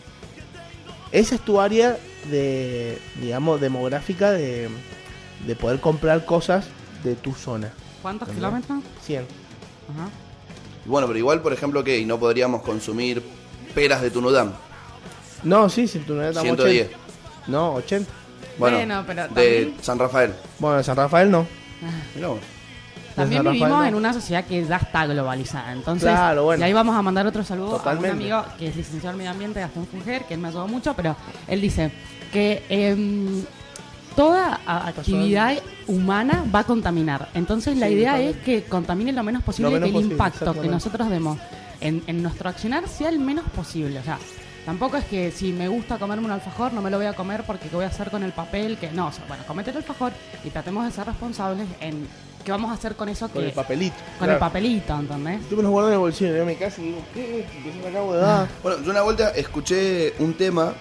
Esa es tu área de, digamos, demográfica de, de poder comprar cosas de tu zona. ¿Cuántos ¿Entendés? kilómetros? 100. Ajá. Bueno, pero igual, por ejemplo, que no podríamos consumir peras de Tunudam. No, sí, si tu estamos 110. 80. No, 80. Bueno, Bueno, pero de también- San Rafael. Bueno, en San Rafael no. Mirá vos. También Rafael, vivimos no. en una sociedad que ya está globalizada. Entonces, Claro, bueno. y ahí vamos a mandar otro saludo Totalmente. a un amigo que es licenciado en medio ambiente, Gastón Funger, que él me ayudó mucho, pero él dice que em, toda actividad humana va a contaminar. Entonces, la Sí, idea es que contamine lo menos posible Lo y menos que el posible, impacto que nosotros demos en, en nuestro accionar sea el menos posible. O sea, tampoco es que si me gusta comerme un alfajor, no me lo voy a comer porque qué voy a hacer con el papel, que no, o sea, bueno, comete el alfajor y tratemos de ser responsables en qué vamos a hacer con eso Con que el papelito. con el papelito, ¿entendés? Yo me los guardo en el bolsillo, yo mi casa y digo, ¿qué? ¿Qué se me acabo de dar? Bueno, yo una vuelta escuché un tema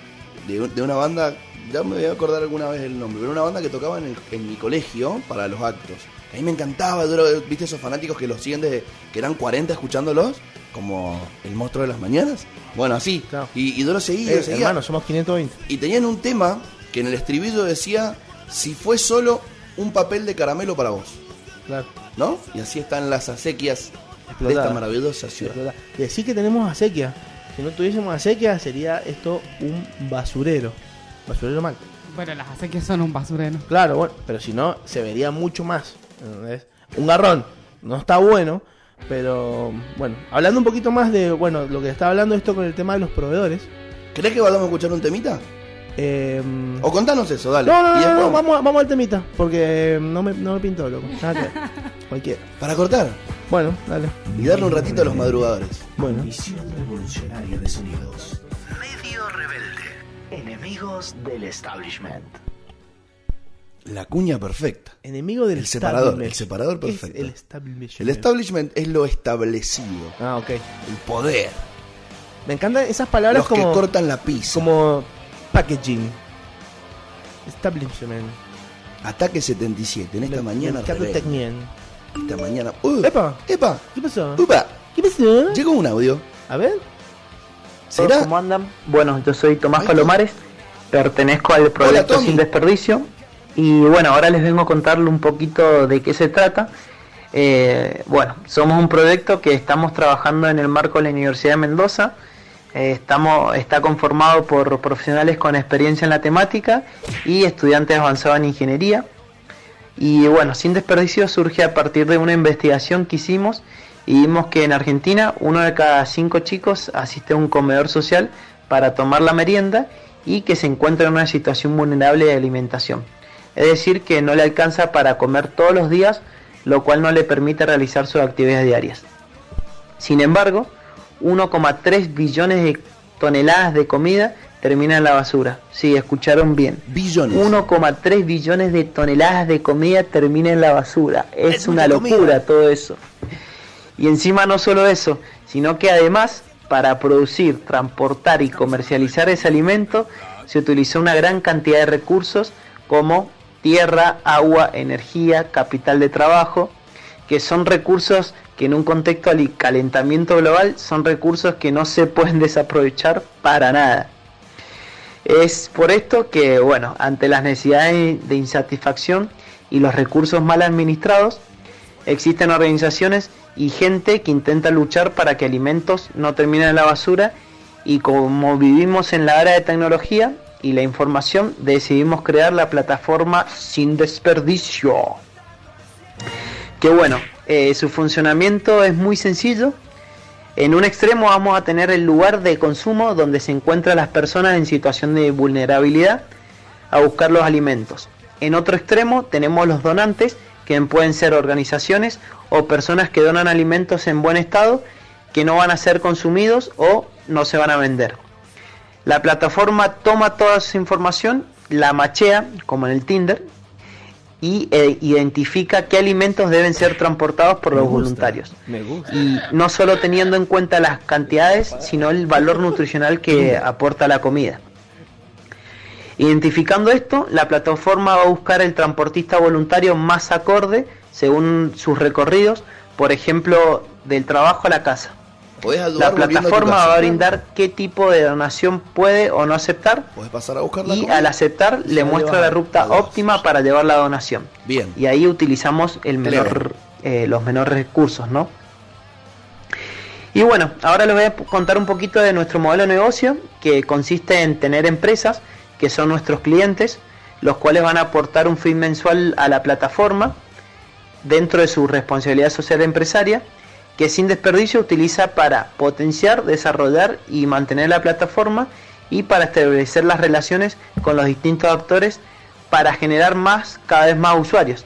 de, un- de una banda, ya me voy a acordar alguna vez el nombre, pero una banda que tocaba en, el- en mi colegio para los actos. A mí me encantaba, yo viste esos fanáticos que los siguen desde que eran 40 escuchándolos, como el monstruo de las mañanas. Bueno, así. Claro. Y, y yo lo seguía, Eh, seguía. hermano, somos 520. Y tenían un tema que en el estribillo decía, si fue solo un papel de caramelo para vos, Claro. ¿no? Y así están las acequias de Explotada. esta maravillosa ciudad. Y decir que tenemos acequia. Si no tuviésemos acequia, sería esto un basurero. Basurero mal. Bueno, las acequias son un basurero. Claro, bueno, pero si no, se vería mucho más. ¿entendés? Un garrón. No está bueno, pero bueno. Hablando un poquito más de, bueno, lo que estaba hablando esto con el tema de los proveedores. ¿Crees que vamos a escuchar un temita? eh, O contanos eso, dale. no, no, no, no, después- no, vamos, a- vamos al temita, porque no me, no me pintó, loco. Nada que. [laughs] Cualquiera. Para cortar Bueno, dale. y darle un ratito a los madrugadores. Bueno. Misión revolucionaria de sonidos. Medio rebelde. Enemigos del establishment. La cuña perfecta. Enemigo del El separador, el separador ¿Qué es perfecto. El establishment. El establishment es lo establecido, Ah, ok. el poder, Me encantan esas palabras los como, que cortan la pizza. como packaging. Establishment. Ataque 77, en esta mañana. Esta mañana. ¡Uh! Epa. ¡Epa! ¿Qué pasó? ¡Upa! ¿Qué pasó? Llegó un audio. A ver. ¿Será? ¿Cómo andan? Bueno, yo soy Tomás. Palomares, pertenezco al proyecto. Sin Desperdicio y bueno, ahora les vengo a contarle un poquito de qué se trata. Eh, bueno, somos un proyecto que estamos trabajando en el marco de la Universidad de Mendoza. Eh, estamos, está conformado por profesionales con experiencia en la temática y estudiantes avanzados en ingeniería. Y bueno, Sin Desperdicio surge a partir de una investigación que hicimos y vimos que en Argentina uno de cada cinco chicos asiste a un comedor social para tomar la merienda y que se encuentra en una situación vulnerable de alimentación. Es decir, que no le alcanza para comer todos los días, lo cual no le permite realizar sus actividades diarias. Sin embargo, 1,3 billones de toneladas de comida terminan en la basura. Sí, escucharon bien. Billones. 1,3 billones de toneladas de comida termina en la basura. Es, Es una locura comida. todo eso. Y encima no solo eso, sino que además para producir, transportar y comercializar ese alimento se utilizó una gran cantidad de recursos como tierra, agua, energía, capital de trabajo, que son recursos que en un contexto de calentamiento global son recursos que no se pueden [laughs] desaprovechar para nada. Es por esto que, bueno, ante las necesidades de insatisfacción y los recursos mal administrados, existen organizaciones y gente que intenta luchar para que alimentos no terminen en la basura y como vivimos en la era de tecnología y la información, decidimos crear la plataforma Sin Desperdicio. Que bueno, eh, su funcionamiento es muy sencillo. En un extremo vamos a tener el lugar de consumo donde se encuentran las personas en situación de vulnerabilidad a buscar los alimentos. En otro extremo tenemos los donantes, que pueden ser organizaciones o personas que donan alimentos en buen estado que no van a ser consumidos o no se van a vender. La plataforma toma toda esa información, la machea, como en el Tinder, y eh, identifica qué alimentos deben ser transportados por los voluntarios. Y no solo teniendo en cuenta las cantidades, sino el valor nutricional que aporta la comida. Identificando esto, la plataforma va a buscar el transportista voluntario más acorde según sus recorridos, por ejemplo, del trabajo a la casa. La plataforma va a brindar qué tipo de donación puede o no aceptar. pasar a y al aceptar le muestra la ruta óptima para llevar la donación. Bien. Y ahí utilizamos el menor, eh, los menores recursos, ¿no? Y bueno, ahora les voy a contar un poquito de nuestro modelo de negocio, que consiste en tener empresas que son nuestros clientes, los cuales van a aportar un fin mensual a la plataforma dentro de su responsabilidad social empresaria que sin desperdicio utiliza para potenciar, desarrollar y mantener la plataforma y para establecer las relaciones con los distintos actores para generar más, cada vez más usuarios.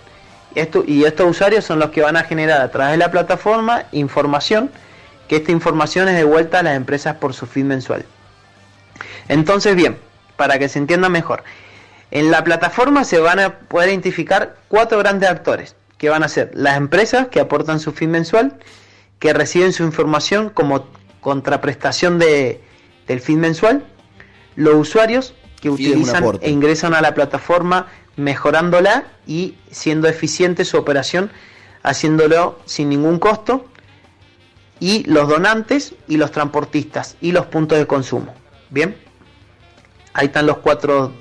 Esto, y estos usuarios son los que van a generar a través de la plataforma información, que esta información es devuelta a las empresas por su fin mensual. Entonces, bien, para que se entienda mejor, en la plataforma se van a poder identificar cuatro grandes actores, que van a ser las empresas que aportan su fin mensual, que reciben su información como contraprestación de, del fin mensual, los usuarios que utilizan e ingresan a la plataforma mejorándola y siendo eficiente su operación, haciéndolo sin ningún costo, y los donantes y los transportistas y los puntos de consumo. Bien, ahí están los cuatro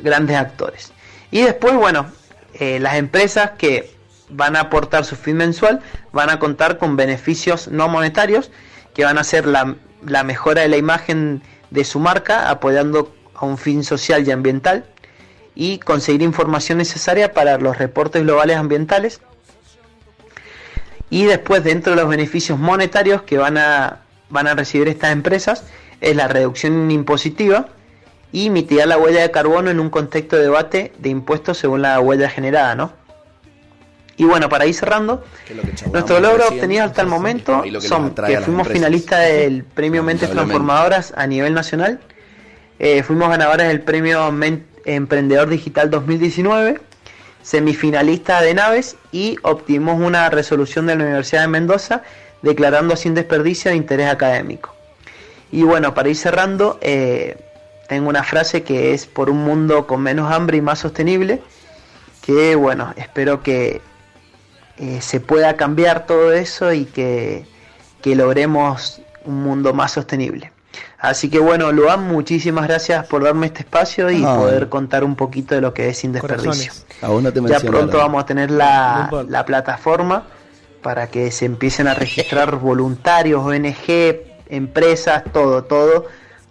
grandes actores. Y después, bueno, eh, las empresas que van a aportar su fin mensual, van a contar con beneficios no monetarios que van a ser la, mejora de la imagen de su marca apoyando a un fin social y ambiental y conseguir información necesaria para los reportes globales ambientales. Y después dentro de los beneficios monetarios que van a, van a recibir estas empresas es la reducción impositiva y mitigar la huella de carbono en un contexto de debate de impuestos según la huella generada, ¿no? Y bueno, para ir cerrando, nuestro logro obtenido hasta el momento son que fuimos finalistas del premio Mentes Transformadoras a nivel nacional, eh, fuimos ganadores del premio Emprendedor Digital 2019, semifinalista de naves y obtuvimos una resolución de la Universidad de Mendoza declarando sin desperdicio de interés académico. Y bueno, para ir cerrando, eh, tengo una frase que es por un mundo con menos hambre y más sostenible, que bueno, espero que eh, se pueda cambiar todo eso y que, logremos un mundo más sostenible. Así que bueno, Luan, muchísimas gracias por darme este espacio y poder contar un poquito de lo que es Sin Desperdicio. ya pronto vamos a tener la, la, plataforma para que se empiecen a registrar [laughs] voluntarios, ONG, empresas, todo, todo,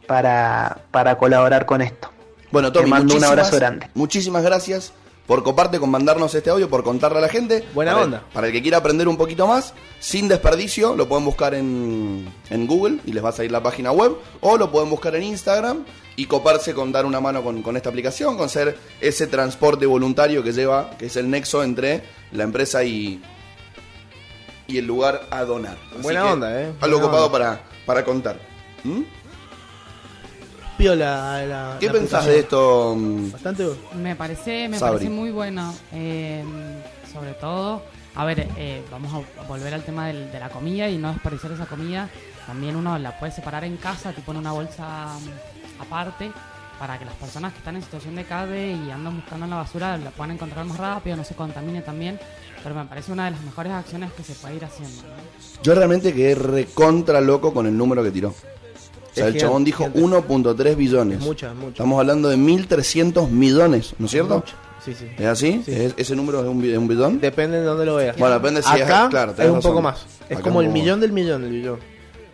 para, para colaborar con esto. Bueno, Tommy, Te mando un abrazo grande. Muchísimas gracias por coparte con mandarnos este audio, por contarle a la gente. Buena onda. para el que quiera aprender un poquito más, sin desperdicio, lo pueden buscar en, en, Google y les va a salir la página web, o lo pueden buscar en Instagram y coparse con dar una mano con, esta aplicación, con ser ese transporte voluntario que lleva, que es el nexo entre la empresa y, y el lugar a donar. Buena onda, ¿eh? algo copado Para, para contar. ¿Mm? La, ¿Qué pensás de esto? Mm? Bastante. Me parece, me parece muy bueno. Eh, sobre todo, a ver, eh, vamos a volver al tema de la comida y no desperdiciar esa comida. También uno la puede separar en casa, tipo en una bolsa mm, aparte para que las personas que están en situación de calle y andan buscando la basura la puedan encontrar más rápido, no se contamine también. Pero me parece una de las mejores acciones que se puede ir haciendo. ¿no? Yo realmente quedé recontra loco con el número que tiró. O sea, Es el chabón gigante, dijo gigante. 1.3 billones. Muchas, muchas. Estamos hablando de 1.300 millones, ¿no es cierto? Muchas. Sí, sí. ¿Es así? Sí. ¿Es- ¿Ese número es un, un billón? Depende de dónde lo veas. Bueno, depende si es- Acá claro, es un razón. poco más. Es Acá como el millón del millón del millón.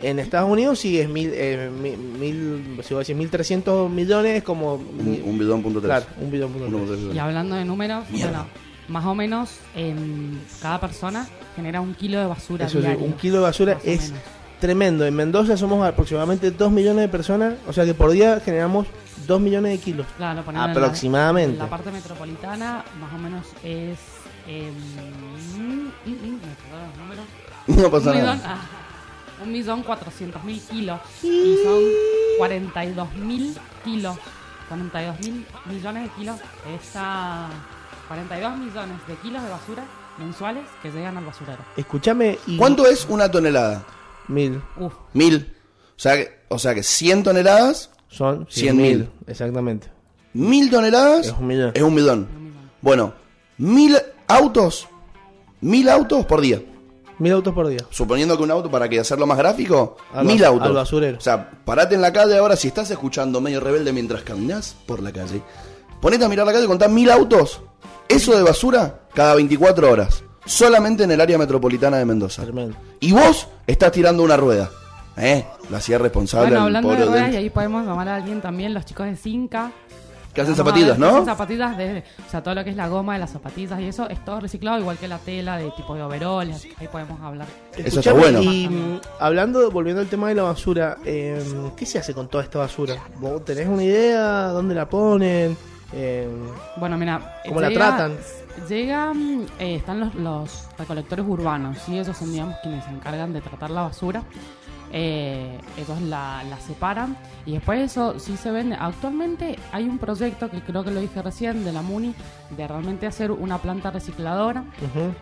En Estados Unidos sí es mil, eh, mi- mil, si voy a decir 1300 millones, es como Un, un billón punto tres. claro, un billón punto tres. Y hablando de números, bueno, más o menos en cada persona genera un kilo de basura Eso diario. un kilo de basura es menos. Tremendo. En Mendoza somos aproximadamente 2 millones de personas, o sea que por día generamos 2 millones de kilos. Claro, poniendo en la- Aproximadamente. En la, parte metropolitana, más o menos es. em, mm, mm, me perdón los números. [laughs] No pasa un millón, nada. ah, un millón cuatrocientos mil kilos. Y son 42 mil kilos. 42 mil millones de kilos. Esta, 42 millones de kilos de basura mensuales que llegan al basurero. Escúchame y ¿Cuánto es una tonelada? Mil Uf, Mil. O sea, que, o sea que 100 toneladas, son 100 100 mil. mil, exactamente. mil toneladas Es un millón. es un millón. Bueno, mil autos, mil autos por día. Mil autos por día. Suponiendo que un auto, para que hacerlo más gráfico, Al mil autos. al basurero. O sea, parate en la calle ahora si estás escuchando medio rebelde mientras caminas por la calle. Ponete a mirar la calle y contá mil autos. Eso de basura cada 24 horas. Solamente en el área metropolitana de Mendoza. Tremendo. Y vos estás tirando una rueda. ¿Eh? La hacía responsable Bueno, hablando de ruedas, y ahí podemos llamar a alguien también, los chicos de Cinca. Que hacen Vamos zapatillas, ver, ¿no? hacen zapatillas de, o sea, todo lo que es la goma de las zapatillas y eso es todo reciclado, igual que la tela de tipo de overoles, ahí podemos hablar. Eso está Escuchame, bueno. Y mm, hablando, volviendo al tema de la basura, eh, ¿qué se hace con toda esta basura? ¿Vos tenés una idea? ¿Dónde la ponen? Eh, Bueno, mira, ¿Cómo la tratan? Llegan, eh, están los, los recolectores urbanos, ¿sí? Ellos son, digamos, quienes se encargan de tratar la basura. Eh, ellos la, la separan y después eso sí se vende. Actualmente hay un proyecto que creo que lo dije recién de la MUNI de realmente hacer una planta recicladora.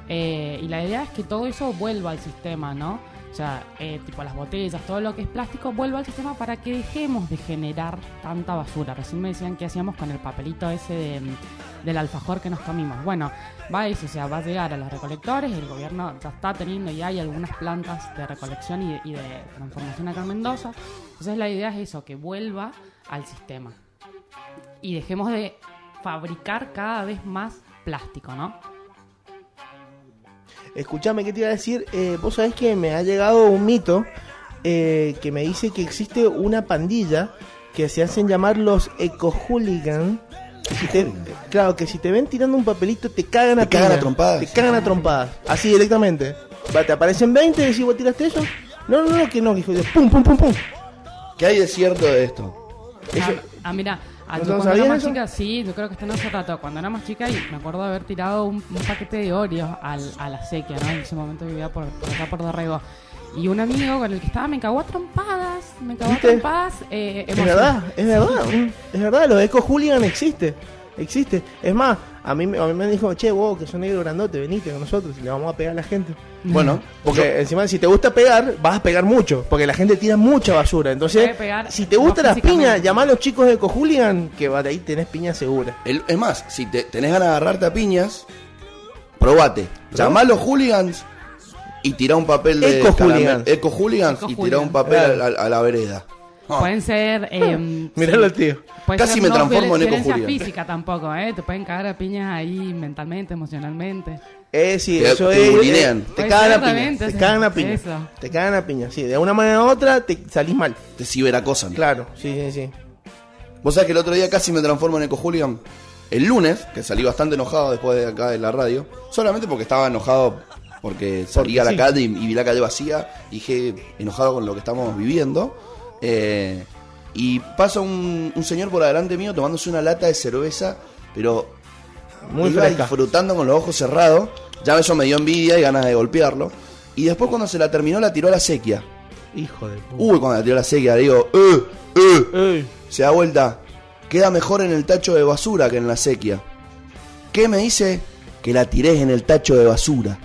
Eh, y la idea es que todo eso vuelva al sistema, ¿no? O sea, eh, tipo las botellas, todo lo que es plástico, vuelva al sistema para que dejemos de generar tanta basura. Recién me decían que hacíamos con el papelito ese de, mm, del alfajor que nos comimos. Bueno, va eso, o sea, va a llegar a los recolectores, el gobierno ya está teniendo y hay algunas plantas de recolección y de, y de transformación acá en Mendoza. Entonces la idea es eso, que vuelva al sistema. Y dejemos de fabricar cada vez más plástico, ¿no? Escuchame, ¿qué te iba a decir? Eh, Vos sabés que me ha llegado un mito eh, que me dice que existe una pandilla que se hacen llamar los eco-hooligan. que si te- Claro, que si te ven tirando un papelito te cagan a Te cagan a trompadas. Te cagan a trompadas. Así directamente. Va, te aparecen 20 y decís, ¿vos tiraste eso? No, no, no, que no, que hijo de... ¡Pum, pum, pum, pum! ¿Qué hay de cierto de esto? Eso- Ah, ah, mira, ah, ¿No yo lo cuando era más eso? chica, sí, yo creo que esto no hace rato. Cuando era más chica y me acuerdo de haber tirado un, un paquete de Oreos al, a la sequía, ¿no? En ese momento vivía por, por acá por Dorrego. Y un amigo con el que estaba me cagó a trompadas, me cagó a trompadas. Eh, Es verdad, es verdad, es verdad, los eco hooligan existe, existe. Es más, a mí, me- a mí me dijo, che, vos que sos negro grandote, venite con nosotros y le vamos a pegar a la gente. Bueno, Porque encima si te gusta pegar, vas a pegar mucho, porque la gente tira mucha basura. Entonces, pegar, si te gustan no las piñas, llamá a los chicos de eco hooligan, que va, de ahí tenés piña segura. El- es más, si te, tenés ganas de agarrarte a piñas, probate. Llamá a los hooligans y tirá un papel de Eco-hooligans. caramel- Eco-hooligans y tirá un papel Claro. a, a la vereda. Ah, [laughs] Pueden ser. Eh, [laughs] Miralo al tío. Casi ser me no transformo en ecojulián. física tampoco, ¿eh? Te pueden cagar a piñas ahí mentalmente, emocionalmente. Eh, sí, Te- eso te es. eh, te cagan a piña. también, Te cagan a piña. eso. Te cagan a piña, sí. De una manera u otra te salís mal. Te ciberacosan. Claro, sí, sí, sí. Vos sabés que el otro día casi me transformo en eco-hooligan. El lunes, que salí bastante enojado después de acá de la radio, solamente porque estaba enojado porque salí a la sí. calle y, y vi la calle vacía, y dije enojado con lo que estamos viviendo. Eh, y pasa un, un señor por adelante mío tomándose una lata de cerveza, pero Muy iba fresca. disfrutando con los ojos cerrados. Ya eso me dio envidia y ganas de golpearlo. Y después cuando se la terminó la tiró a la sequía. Hijo de puta. Uy, cuando la tiró a la sequía, le digo, ¡eh! ¡eh! Se da vuelta. Queda mejor en el tacho de basura que en la sequía. ¿Qué me dice? Que la tiré en el tacho de basura.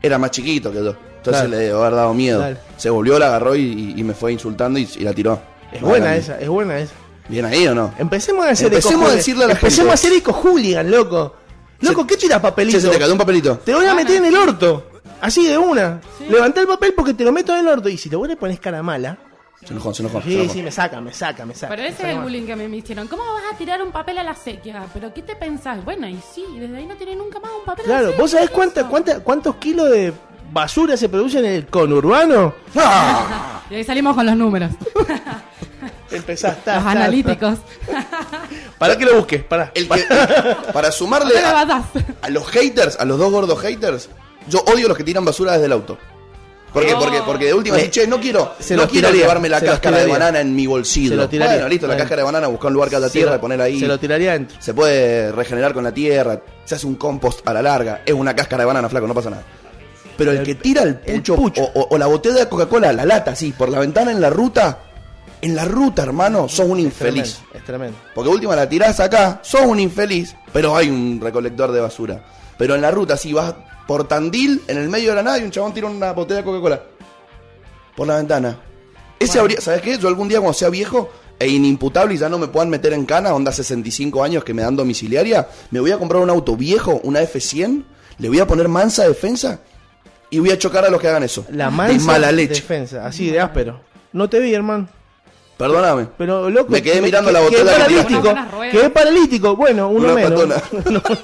Era más chiquito que yo. Entonces le debe haber dado miedo. Se volvió, la agarró y, me fue insultando y, y la tiró. Es No, buena esa, es buena esa. ¿Bien ahí o no? Empecemos a hacer Empecemos a decirle a la Empecemos gente. a hacer eco hooligan, loco. Loco, Se- ¿qué tiras papelito? Se te cayó un papelito. Te lo voy a meter en el orto. Así de una. Sí. Levantá el papel porque te lo meto en el orto. Y si te vos le pones cara mala. Se enojó, se enojó. se Sí, enojó. sí, me saca, me saca, me saca. Pero ese es el bullying que me hicieron. ¿Cómo vas a tirar un papel a la sequía? ¿Pero qué te pensás? Bueno, y sí, desde ahí no tiene nunca más un papel a la Claro. ¿vos sabés ¿qué cuánta, cuánta, cuántos kilos de basura se producen en el conurbano? ¡Ah! [laughs] Y ahí salimos con los números. [laughs] Empezás, ta, los ta, analíticos. [laughs] ta. Para que lo busques, para. El que, para sumarle ¿Qué le a, los haters, a los dos gordos haters, yo odio los que tiran basura desde el auto. Porque, Oh. porque, porque de última, si, che, no quiero, se no los quiero tiraría, llevarme la cáscara de banana en mi bolsillo. Se lo tiraría. Bueno, listo, la cáscara de banana, buscar un lugar que haya tierra, lo- y poner ahí. Se lo tiraría adentro. Se puede regenerar con la tierra, se hace un compost a la larga, es una cáscara de banana, flaco, no pasa nada. Pero el, El- que tira el el pucho, pucho. O, o- o la botella de Coca-Cola, la lata, así, por la ventana en la ruta, en la ruta, hermano, sos un infeliz. Tremendo, es tremendo. Porque última la tirás acá, sos un infeliz, pero hay un recolector de basura. Pero en la ruta, si vas por Tandil, en el medio de la nada, y un chabón tira una botella de Coca-Cola. Por la ventana. Ese Bueno. habría, ¿sabes qué? Yo algún día cuando sea viejo e inimputable y ya no me puedan meter en cana, onda 65 años que me dan domiciliaria, me voy a comprar un auto viejo, una F100, le voy a poner mansa defensa y voy a chocar a los que hagan eso. La de mansa mala leche. defensa, así de áspero. No te vi, hermano. Perdóname. Pero loco, Me quedé mirando la quedé botella que paralítico. Quedé paralítico. Bueno, uno Una menos. patona. [laughs]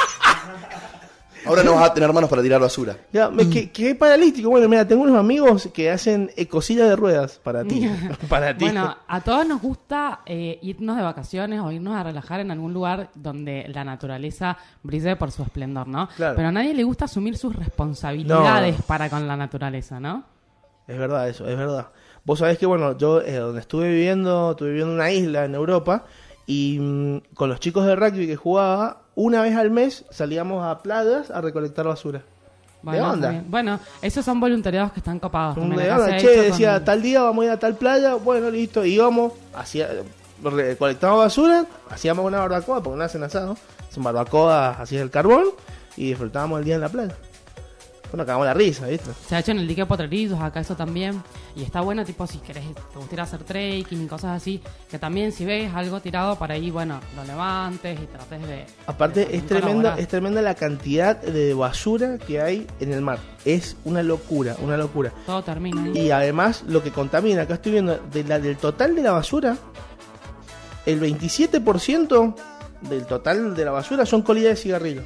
Ahora no vas a tener manos para tirar basura. Ya, me que- quedé paralítico. Bueno, mira, tengo unos amigos que hacen eh, cosillas de ruedas para ti. [laughs] para ti. Bueno, a todos nos gusta eh, irnos de vacaciones o irnos a relajar en algún lugar donde la naturaleza brille por su esplendor, ¿no? Claro. Pero a nadie le gusta asumir sus responsabilidades para con la naturaleza, ¿no? Es verdad eso, es verdad. Vos sabés que, bueno, yo eh, donde estuve viviendo, estuve viviendo en una isla en Europa y mm, con los chicos de rugby que jugaba, una vez al mes salíamos a playas a recolectar basura. Bueno, onda? también. Bueno, esos son voluntariados que están copados. Un también. de onda, che, decía, con- tal día vamos a ir a tal playa, bueno, listo, íbamos, hacía, recolectábamos basura, hacíamos una barbacoa, porque no hacen asado, hacen barbacoa, hacías el carbón y disfrutábamos el día en la playa. Bueno, cagamos la risa, ¿viste? Se ha hecho en el dique Potrerillos, acá eso también. Y está bueno, tipo, si querés, te gustaría hacer trekking y cosas así, que también si ves algo tirado por ahí, bueno, lo levantes y trates de... Aparte de es tremenda, es tremenda la cantidad de basura que hay en el mar. Es una locura, una locura. Todo termina. Y además lo que contamina, acá estoy viendo, de la, del total de la basura, el 27% del total de la basura son colillas de cigarrillo.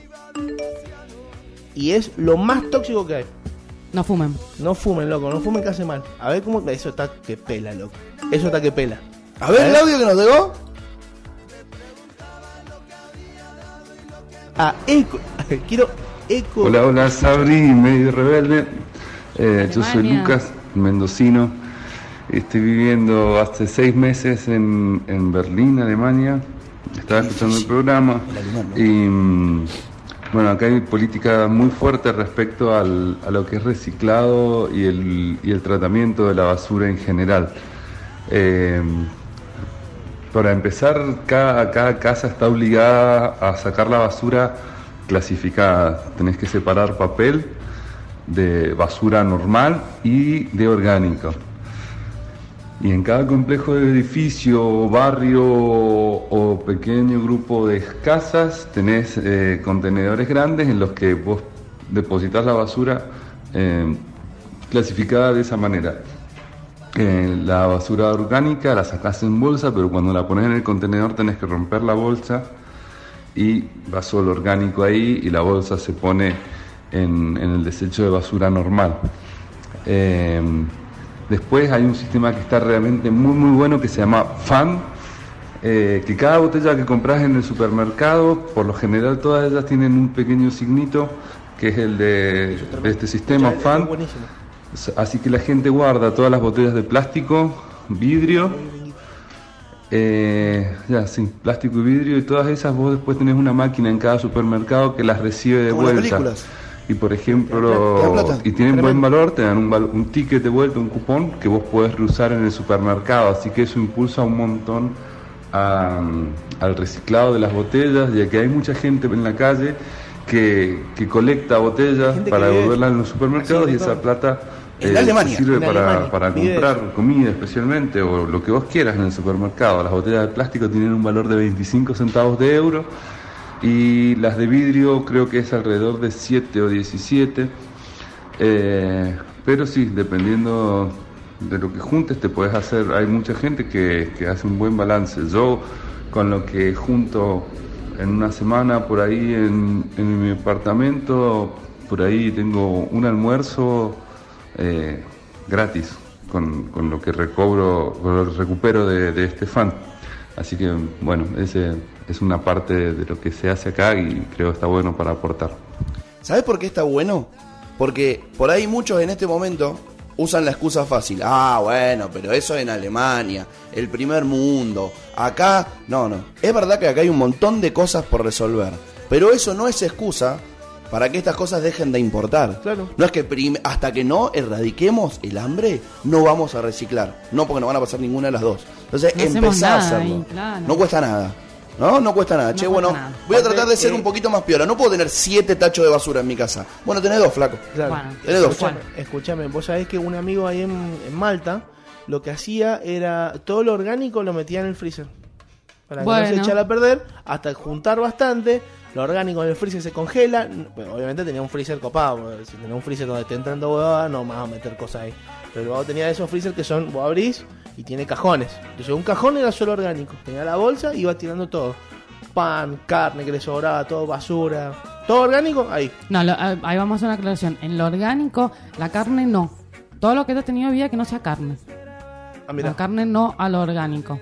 Y es lo más tóxico que hay. No fumen. No fumen, loco, no fumen que hace mal. A ver cómo... Eso está que pela, loco. Eso está que pela. A ver A el ver. audio que nos llegó. Ah, eco. [laughs] Quiero eco. Hola, hola, Sabri, medio rebelde. Eh, yo soy. Lucas, mendocino. Estoy viviendo hace seis meses en, en Berlín, Alemania. Estaba escuchando el programa. El alemán, ¿no? Y mm, bueno, acá hay política muy fuerte respecto al- a lo que es reciclado y el, y el tratamiento de la basura en general. Eh, para empezar, cada, cada casa está obligada a sacar la basura clasificada. Tenés que separar papel de basura normal y de orgánico. Y en cada complejo de edificio, barrio o pequeño grupo de casas tenés eh, contenedores grandes en los que vos depositas la basura eh, clasificada de esa manera. Eh, la basura orgánica la sacás en bolsa, pero cuando la pones en el contenedor tenés que romper la bolsa y va solo orgánico ahí y la bolsa se pone en, en el desecho de basura normal. Después hay un sistema que está realmente muy muy bueno que se llama FAN, eh, que cada botella que compras en el supermercado, por lo general todas ellas tienen un pequeño signito que es el de, de este sistema buenísimo. Así que la gente guarda todas las botellas de plástico, vidrio, eh, ya sí, plástico y vidrio y todas esas vos después tenés una máquina en cada supermercado que las recibe de Como vuelta. Y por ejemplo, y tienen buen valor, te dan un, un ticket de vuelta, un cupón que vos podés reusar en el supermercado. Así que eso impulsa un montón a- al reciclado de las botellas, ya que hay mucha gente en la calle que, que colecta botellas para devolverlas en los supermercados y esa plata En Eh, Alemania. Sirve En para, Alemania. para comprar eso. comida especialmente o lo que vos quieras en el supermercado. Las botellas de plástico tienen un valor de 25 centavos de euro y las de vidrio creo que es alrededor de 7 o 17. Eh, pero sí, dependiendo de lo que juntes te puedes hacer. Hay mucha gente que, que hace un buen balance. Yo con lo que junto en una semana por ahí en, en mi apartamento, por ahí tengo un almuerzo eh, gratis con, con lo que recobro, con lo que recupero de, de este fan. Así que bueno, ese es una parte de lo que se hace acá y creo que está bueno para aportar. ¿Sabes por qué está bueno? Porque por ahí muchos en este momento usan la excusa fácil. Ah, bueno, pero eso en Alemania, el primer mundo. Acá, no, no. Es verdad que acá hay un montón de cosas por resolver. Pero eso no es excusa para que estas cosas dejen de importar. Claro. No es que hasta que no erradiquemos el hambre, no vamos a reciclar. No porque no van a pasar ninguna de las dos. Entonces, No hacemos empezá a nada hacerlo. ahí, claro. No cuesta nada. ¿No? No cuesta nada. No che, bueno, nada. voy a tratar de ser Eh, un poquito más piola. No puedo tener siete tachos de basura en mi casa. Bueno, tenés dos, flaco. Claro. Bueno, Tenés dos. Escuchame, escuchame, vos sabés que un amigo ahí en, en Malta lo que hacía era todo lo orgánico lo metía en el freezer. Para que no se echara a perder, hasta juntar bastante. Lo orgánico en el freezer se congela. Bueno, obviamente tenía un freezer copado. porque Si tenía un freezer donde te entrando huevada, no vas a meter cosas ahí. Pero luego tenía esos freezer que son, vos abrís y tiene cajones. Entonces un cajón era solo orgánico. Tenía la bolsa y iba tirando todo. Pan, carne que le sobraba, todo basura. Todo orgánico, ahí. No, lo- ah, ahí vamos a hacer una aclaración. En lo orgánico, la carne no. Todo lo que has tenido vida que no sea carne. Ah, mira, La carne no a lo orgánico.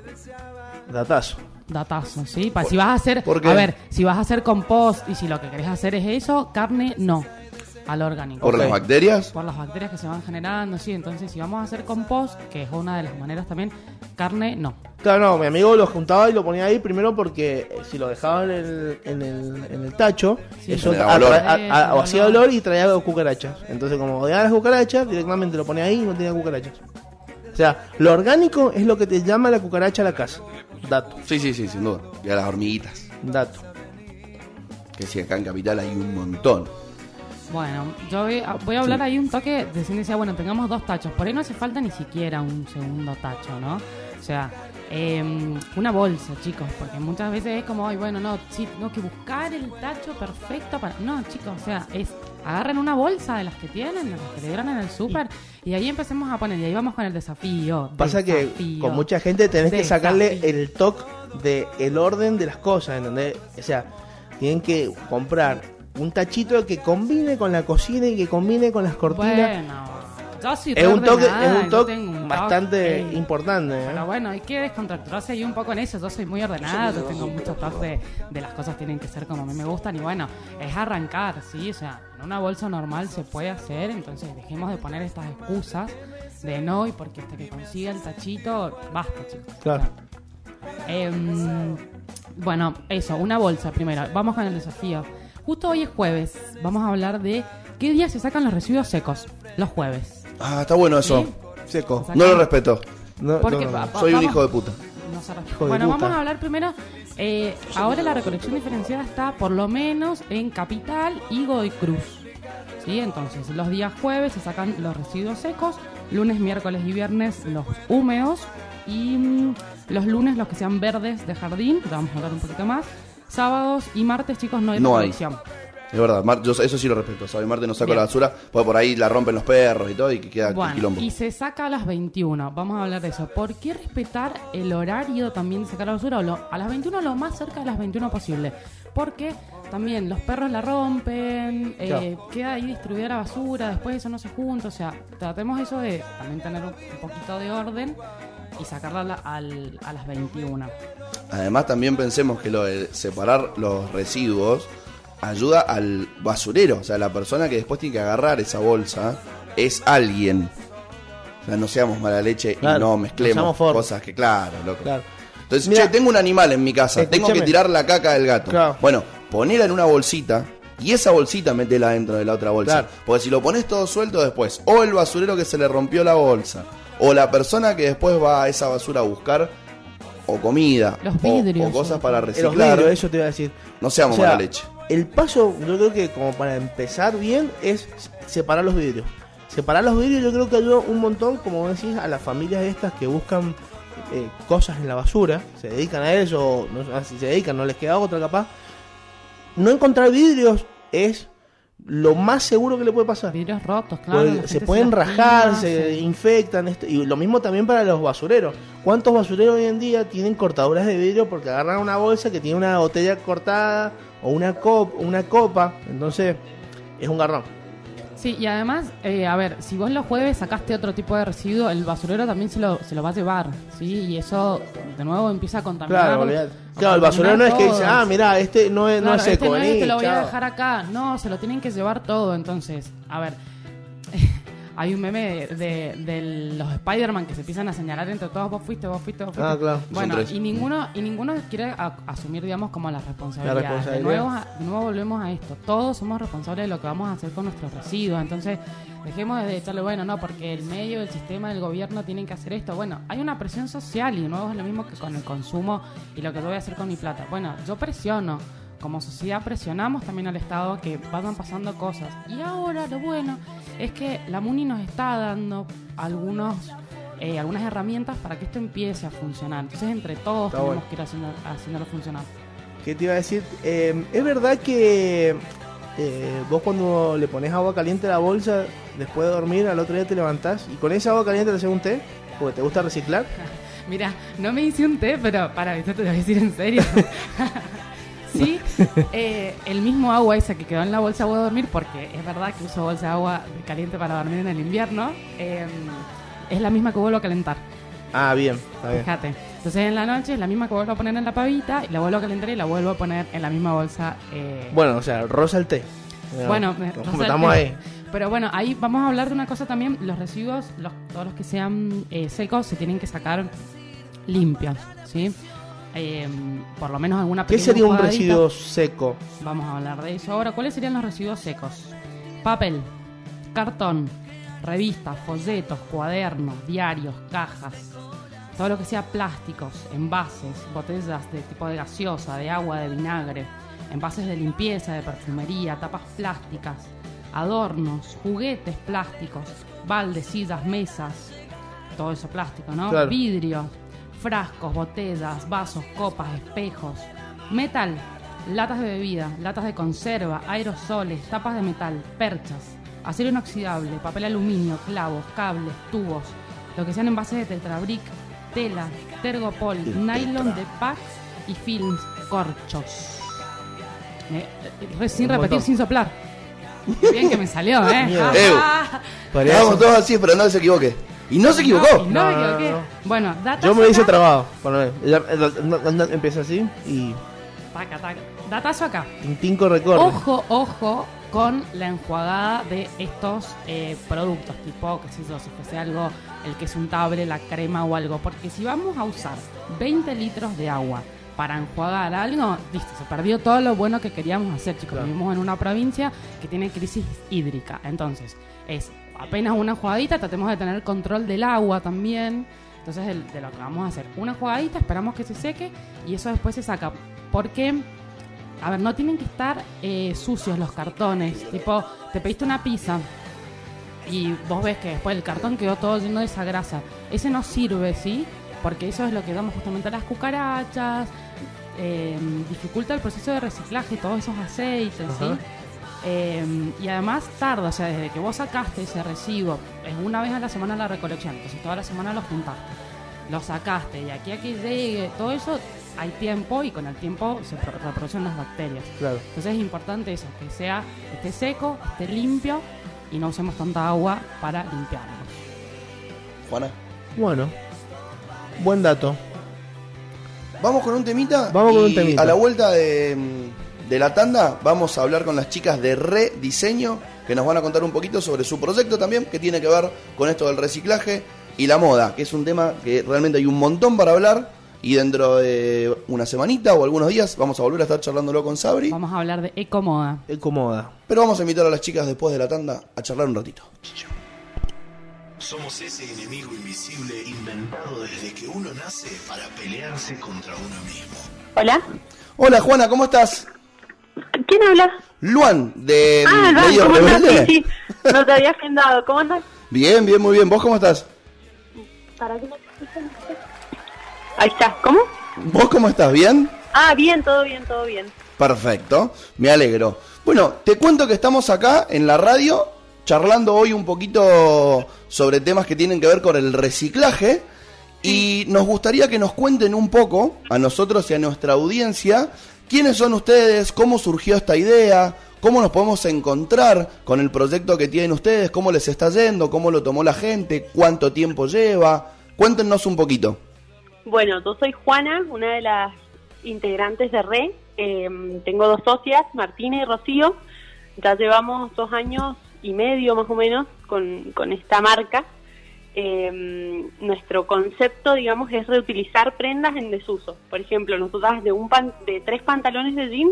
datazo. Datazo, ¿sí? Pa- si vas a hacer, a ver, si vas a hacer compost y si lo que querés hacer es eso, carne no a lo orgánico. Por las bacterias. Por las bacterias que se van generando, sí. Entonces, si vamos a hacer compost, que es una de las maneras también, carne no. Claro, no, mi amigo lo juntaba y lo ponía ahí primero porque eh, si lo dejaba en el, en el, en el tacho, Sí. eso olor. a- a- hacía olor. olor y traía cucarachas. Entonces, como odiaba las cucarachas, directamente lo ponía ahí y no tenía cucarachas. O sea, lo orgánico es lo que te llama la cucaracha a la casa. Dato, Sí, sí, sí, sin duda. Y a las hormiguitas. dato. Que sí, acá en Capital hay un montón. Bueno, yo voy a, voy a hablar ahí un toque de decía, bueno, tengamos dos tachos. Por ahí no hace falta ni siquiera un segundo tacho, ¿no? O sea, eh, una bolsa, chicos, porque muchas veces es como, ay, bueno, no, sí, tengo que buscar el tacho perfecto para... No, chicos, o sea, es agarren una bolsa de las que tienen, de las que le dieron en el súper, y ahí empecemos a poner, y ahí vamos con el desafío. Pasa que con mucha gente tenés que sacarle el toque de el orden de las cosas, ¿entendés? O sea, tienen que comprar un tachito que combine con la cocina y que combine con las cortinas. Bueno, yo soy es un toque, es un toque bastante toque. importante. ¿eh? Pero bueno, hay que descontracturarse ahí un poco en eso. Yo soy muy ordenada, yo tengo mucho toque de, de las cosas tienen que ser como a mí me gustan. Y bueno, es arrancar, ¿sí? O sea, en una bolsa normal se puede hacer, entonces dejemos de poner estas excusas de no y porque hasta que consiga el tachito, basta, chicos. Claro. Em, bueno, eso, una bolsa primero. Vamos con el desafío. Justo hoy es jueves. Vamos a hablar de qué día se sacan los residuos secos. Los jueves. Ah, está bueno eso. ¿Sí? Seco. No lo respeto. No, Porque no, Soy un hijo de puta. no se. Hijo de Bueno, puta. vamos a hablar primero. eh, ahora la recolección diferenciada está por lo menos en Capital y Godoy Cruz. ¿Sí? Entonces, los días jueves se sacan los residuos secos, lunes, miércoles y viernes los húmedos y mm, los lunes los que sean verdes de jardín, vamos a hablar un poquito más. Sábados y martes, chicos, no hay No hay. Es verdad, Mar- yo eso sí lo respeto. Sábado y martes no saco Bien. la basura, porque por ahí la rompen los perros y todo y que queda Bueno, quilombo. y se saca a las 21. Vamos a hablar de eso. ¿Por qué respetar el horario también de sacar la basura? O lo- a las 21 lo más cerca de las 21 posible. Porque también los perros la rompen, eh, Claro. queda ahí distribuida la basura, después eso no se junta. O sea, tratemos eso de también tener un poquito de orden y sacarla al- a las 21. Además también pensemos que lo de separar los residuos ayuda al basurero, o sea, la persona que después tiene que agarrar esa bolsa es alguien. O sea, no seamos mala leche Claro, y no mezclemos cosas que, claro, loco. Claro. Entonces, Mira, che, tengo un animal en mi casa, tengo que tirar la caca del gato. Claro. Bueno, ponela en una bolsita y esa bolsita metela dentro de la otra bolsa. Claro. Porque si lo pones todo suelto después, o el basurero que se le rompió la bolsa, o la persona que después va a esa basura a buscar o comida, Los o- vidrios, o, cosas para reciclar, vidrios, eso te iba a decir. no seamos O sea, mala leche. El paso, yo creo que como para empezar bien, es separar los vidrios. separar los vidrios yo creo que ayuda un montón, como vos decís, a las familias estas que buscan eh, cosas en la basura, se dedican a eso, no, sé si se dedican, no les queda otra capaz. No encontrar vidrios es lo más seguro que le puede pasar. Vidrios rotos, claro. Se pueden rajar, lastima, se sí. infectan. esto- y lo mismo también para los basureros. ¿Cuántos basureros hoy en día tienen cortaduras de vidrio porque agarran una bolsa que tiene una botella cortada o una, cop una copa? Entonces, es un garrón. Sí, y además, eh, a ver, si vos los jueves sacaste otro tipo de residuo, el basurero también se lo, se lo va a llevar, ¿sí? Y eso, de nuevo, empieza a contaminar. Claro, olvidate. a Claro, el basurero no es que dice, ah, mira, este no es, no Claro, es seco, este no es, vení, te lo voy a chao". dejar acá. No, se lo tienen que llevar todo. Entonces, a ver, hay un meme de, de los Spider-Man que se empiezan a señalar entre todos, vos fuiste, vos fuiste, vos fuiste. Ah, claro. Bueno, y ninguno, y ninguno quiere a- asumir, digamos, como la responsabilidad. La responsabilidad. De, nuevo, a- de nuevo volvemos a esto. Todos somos responsables de lo que vamos a hacer con nuestros residuos. Entonces, dejemos de echarle, bueno, no, porque el medio, el sistema, el gobierno tienen que hacer esto. Bueno, hay una presión social y de nuevo es lo mismo que con el consumo y lo que yo voy a hacer con mi plata. Bueno, yo presiono. Como sociedad presionamos también al Estado que vayan pasando cosas. Y ahora lo bueno es que la MUNI nos está dando algunos, eh, algunas herramientas para que esto empiece a funcionar. Entonces entre todos Está tenemos bueno. que ir haciendo, haciéndolo funcionar. ¿Qué te iba a decir? Eh, es verdad que eh, vos cuando le pones agua caliente a la bolsa, después de dormir, al otro día te levantás y con esa agua caliente te haces un té, porque te gusta reciclar. [laughs] Mira, no me hice un té, pero para, esto te lo voy a decir en serio. [laughs] sí, eh, el mismo agua esa que quedó en la bolsa voy a dormir, porque es verdad que uso bolsa de agua caliente para dormir en el invierno, eh, es la misma que vuelvo a calentar. Ah, bien, está bien. Fíjate. Entonces en la noche es la misma que vuelvo a poner en la pavita, y la vuelvo a calentar y la vuelvo a poner en la misma bolsa. eh, Bueno, o sea, rosa el té. Bueno, Nos el- ahí. Pero bueno, ahí vamos a hablar de una cosa también. Los residuos, los, todos los que sean eh, secos, se tienen que sacar limpios, ¿sí? Eh, por lo menos alguna ¿Qué pequeña sería un residuo seco? Vamos a hablar de eso ahora. ¿Cuáles serían los residuos secos? Papel, cartón, revistas, folletos, cuadernos, diarios, cajas. Todo lo que sea plásticos, envases, botellas de tipo de gaseosa, de agua, de vinagre, envases de limpieza, de perfumería, tapas plásticas, adornos, juguetes plásticos, baldes, sillas, mesas, todo eso plástico, ¿no? Claro. Vidrio, frascos, botellas, vasos, copas, espejos, metal, latas de bebida, latas de conserva, aerosoles, tapas de metal, perchas, acero inoxidable, papel aluminio, clavos, cables, tubos, lo que sean envases de tetrabric, tela, tergopol, El nylon tetra. de packs y films, corchos. Eh, eh, sin Un repetir, montón. sin soplar. Qué bien que me salió, ¿eh? [laughs] Estábamos [laughs] todos así esperando que se equivoque. Y no se equivocó. No, y no, No, me no, equivoqué. no. Bueno, datazo Yo me lo hice acá. trabado. Bueno, así y Taca, taca. Datazo acá. Tintinco recorre. Ojo, ojo con la enjuagada de estos eh, productos, tipo, que si yo, si fuese algo, el que es untable, la crema o algo, porque si vamos a usar 20 litros de agua para enjuagar algo, listo, se perdió todo lo bueno que queríamos hacer, chicos. Claro. Vivimos en una provincia que tiene crisis hídrica, entonces es apenas una enjuagadita, tratemos de tener control del agua también. Entonces, de lo que vamos a hacer, una enjuagadita, esperamos que se seque y eso después se saca. Porque a ver, no tienen que estar eh, sucios los cartones. Tipo, te pediste una pizza y vos ves que después el cartón quedó todo lleno de esa grasa. Ese no sirve, ¿sí? Porque eso es lo que damos justamente a las cucarachas. eh, dificulta el proceso de reciclaje, todos esos aceites, ¿sí? Eh, y además tarda, o sea, desde que vos sacaste ese residuo, es una vez a la semana la recolección, entonces toda la semana lo juntaste, lo sacaste, y aquí a que llegue todo eso, hay tiempo y con el tiempo se pro- reproducen las bacterias. Claro. Entonces es importante eso, que sea, esté seco, esté limpio y no usemos tanta agua para limpiarlos. Juana. Bueno, buen dato. Vamos con un temita. Vamos con y un temita. A la vuelta de, de la tanda, vamos a hablar con las chicas de Rediseño, que nos van a contar un poquito sobre su proyecto también, que tiene que ver con esto del reciclaje y la moda, que es un tema que realmente hay un montón para hablar. Y dentro de una semanita o algunos días vamos a volver a estar charlándolo con Sabri. Vamos a hablar de ecomoda. Ecomoda. Pero vamos a invitar a las chicas después de la tanda a charlar un ratito. Somos ese enemigo invisible inventado desde que uno nace para pelearse contra uno mismo. Hola. Hola Juana, ¿cómo estás? ¿Quién habla? Luan, de Ah, Luan, ¿cómo estás? Rebelde. Sí, sí. No te había agendado. ¿Cómo andas? Bien, bien, muy bien. ¿Vos cómo estás? ¿Para qué no Ahí está. ¿Cómo? ¿Vos cómo estás? ¿Bien? Ah, bien, todo bien, todo bien. Perfecto, me alegro. Bueno, te cuento que estamos acá en la radio charlando hoy un poquito sobre temas que tienen que ver con el reciclaje y nos gustaría que nos cuenten un poco a nosotros y a nuestra audiencia quiénes son ustedes, cómo surgió esta idea, cómo nos podemos encontrar con el proyecto que tienen ustedes, cómo les está yendo, cómo lo tomó la gente, cuánto tiempo lleva. Cuéntenos un poquito. Bueno, yo soy Juana, una de las integrantes de RE. Eh, tengo dos socias, Martina y Rocío. Ya llevamos dos años y medio más o menos con, con esta marca. Eh, nuestro concepto, digamos, es reutilizar prendas en desuso. Por ejemplo, nosotras de, un pan, de tres pantalones de jean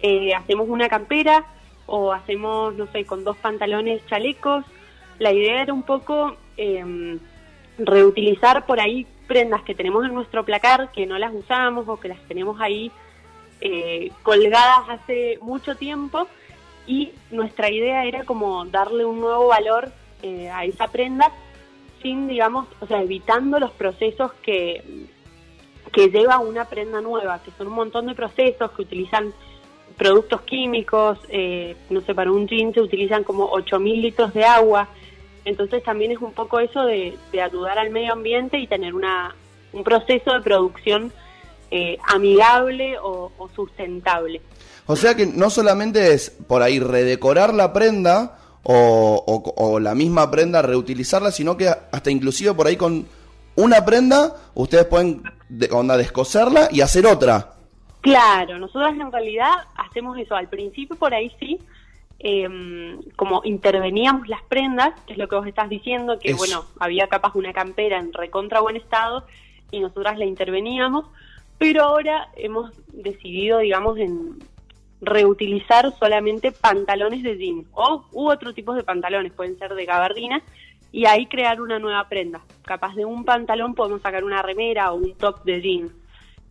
eh, hacemos una campera o hacemos, no sé, con dos pantalones chalecos. La idea era un poco eh, reutilizar por ahí prendas que tenemos en nuestro placar, que no las usamos o que las tenemos ahí eh, colgadas hace mucho tiempo y nuestra idea era como darle un nuevo valor eh, a esa prenda sin, digamos, o sea, evitando los procesos que, que lleva una prenda nueva, que son un montón de procesos que utilizan productos químicos, eh, no sé, para un jean se utilizan como 8.000 litros de agua, entonces también es un poco eso de, de ayudar al medio ambiente y tener una, un proceso de producción eh, amigable o, o sustentable. O sea que no solamente es por ahí redecorar la prenda o, o- o la misma prenda reutilizarla, sino que hasta inclusive por ahí con una prenda ustedes pueden de, onda descoserla y hacer otra. Claro, nosotros en realidad hacemos eso. Al principio por ahí sí, eh, como interveníamos las prendas, que es lo que vos estás diciendo, que bueno, había capaz una campera en recontra buen estado y nosotras la interveníamos, pero ahora hemos decidido, digamos, en reutilizar solamente pantalones de jean o u otro tipo de pantalones, pueden ser de gabardina, y ahí crear una nueva prenda. Capaz de un pantalón podemos sacar una remera o un top de jean.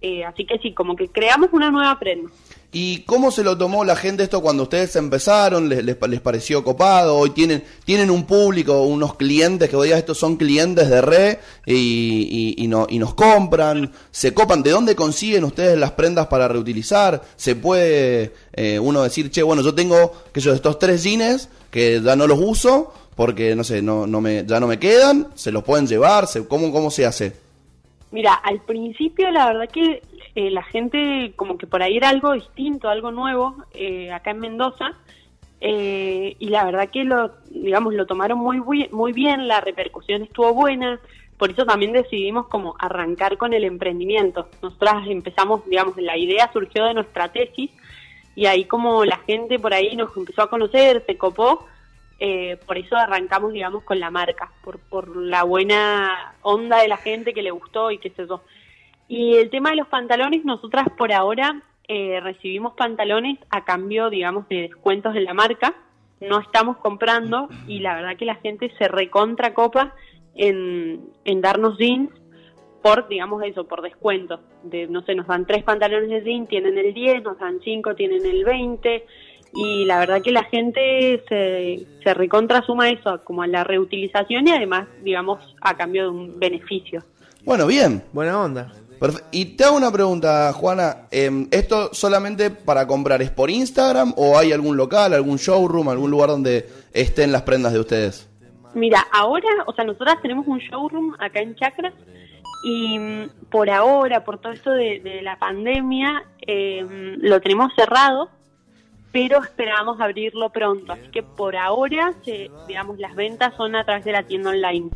Eh, así que sí, como que creamos una nueva prenda. ¿Y cómo se lo tomó la gente esto cuando ustedes empezaron? ¿Les, les, les pareció copado? ¿Hoy tienen, tienen un público, unos clientes que vos digas, estos son clientes de re y, y, no, y nos compran? ¿Se copan? ¿De dónde consiguen ustedes las prendas para reutilizar? ¿Se puede eh, uno decir, che, bueno, yo tengo que estos tres jeans que ya no los uso porque, no sé, no, no me, ya no me quedan? ¿Se los pueden llevar? ¿Se, cómo, ¿Cómo se hace? Mira, al principio la verdad que eh, la gente como que por ahí era algo distinto, algo nuevo eh, acá en Mendoza eh, y la verdad que lo digamos lo tomaron muy muy bien, la repercusión estuvo buena, por eso también decidimos como arrancar con el emprendimiento. Nosotras empezamos, digamos, la idea surgió de nuestra tesis y ahí como la gente por ahí nos empezó a conocer, se copó, eh, por eso arrancamos, digamos, con la marca, por, por la buena onda de la gente que le gustó y qué sé yo. Y el tema de los pantalones, nosotras por ahora eh, recibimos pantalones a cambio, digamos, de descuentos en la marca. No estamos comprando y la verdad que la gente se recontra copa en, en darnos jeans por, digamos, eso, por descuento. De, no sé, nos dan tres pantalones de jean, tienen el 10, nos dan cinco, tienen el 20 y la verdad que la gente se, se recontra suma eso, como a la reutilización y además, digamos, a cambio de un beneficio. Bueno, bien. Buena onda. Y te hago una pregunta, Juana. Em, ¿Esto solamente para comprar es por Instagram o hay algún local, algún showroom, algún lugar donde estén las prendas de ustedes? Mira, ahora, o sea, nosotras tenemos un showroom acá en Chacras y mm, por ahora, por todo esto de, la pandemia, eh, lo tenemos cerrado, pero esperamos abrirlo pronto. Así que por ahora, se, digamos, las ventas son a través de la tienda online.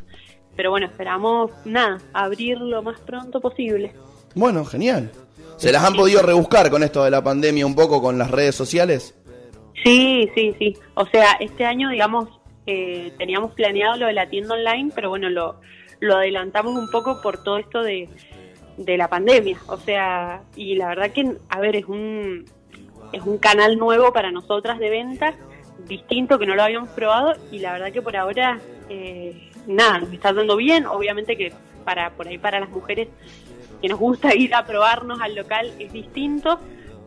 Pero bueno, esperamos, nada, abrir lo más pronto posible. Bueno, genial. ¿Se las han podido rebuscar con esto de la pandemia un poco con las redes sociales? Sí, sí, sí. O sea, este año, digamos, eh, teníamos planeado lo de la tienda online, pero bueno, lo, lo adelantamos un poco por todo esto de, de la pandemia. O sea, y la verdad que, a ver, es un, es un canal nuevo para nosotras de ventas, distinto que no lo habíamos probado, y la verdad que por ahora, eh, nada, nos está dando bien. Obviamente que para por ahí para las mujeres que nos gusta [laughs] ir a probarnos al local es distinto,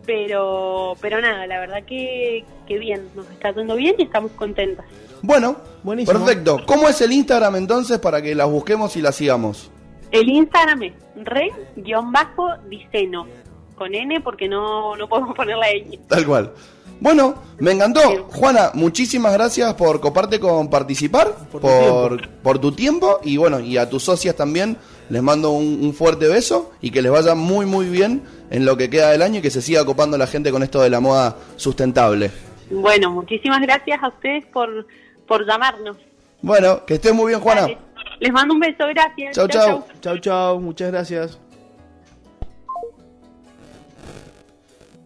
pero pero nada, la verdad que, que bien, nos está yendo bien y estamos contentas. Bueno, Buenísimo. perfecto. ¿Cómo es el Instagram entonces para que las busquemos y las sigamos? El Instagram es re-diceno, con N porque no, no podemos poner la ñ. Tal cual. Bueno, me encantó. Juana, muchísimas gracias por coparte con participar, Por por, tu por, tu tiempo y bueno, y a tus socias también les mando un, un fuerte beso y que les vaya muy muy bien en lo que queda del año y que se siga copando la gente con esto de la moda sustentable. Bueno, muchísimas gracias a ustedes por, por llamarnos. Bueno, que estés muy bien, Juana. Les mando un beso, gracias. Chau, chau. Chau, chau, muchas gracias.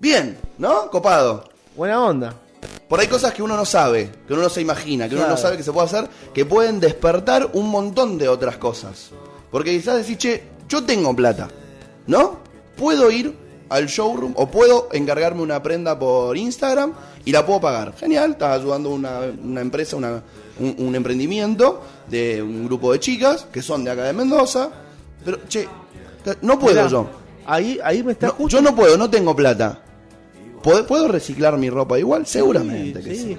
Bien, ¿no? Copado. Buena onda. Por ahí cosas que uno no sabe, que uno no se imagina, que uno no sabe que se puede hacer, que pueden despertar un montón de otras cosas. Porque quizás decís, che, yo tengo plata, ¿no? Puedo ir al showroom o puedo encargarme una prenda por Instagram y la puedo pagar. Genial, estás ayudando a una, una empresa, una- un, un emprendimiento de un grupo de chicas que son de acá de Mendoza. Pero, che, no puedo yo. Ahí, ahí me está No, yo no puedo, no tengo plata. ¿Puedo, ¿Puedo reciclar mi ropa igual? Seguramente que sí.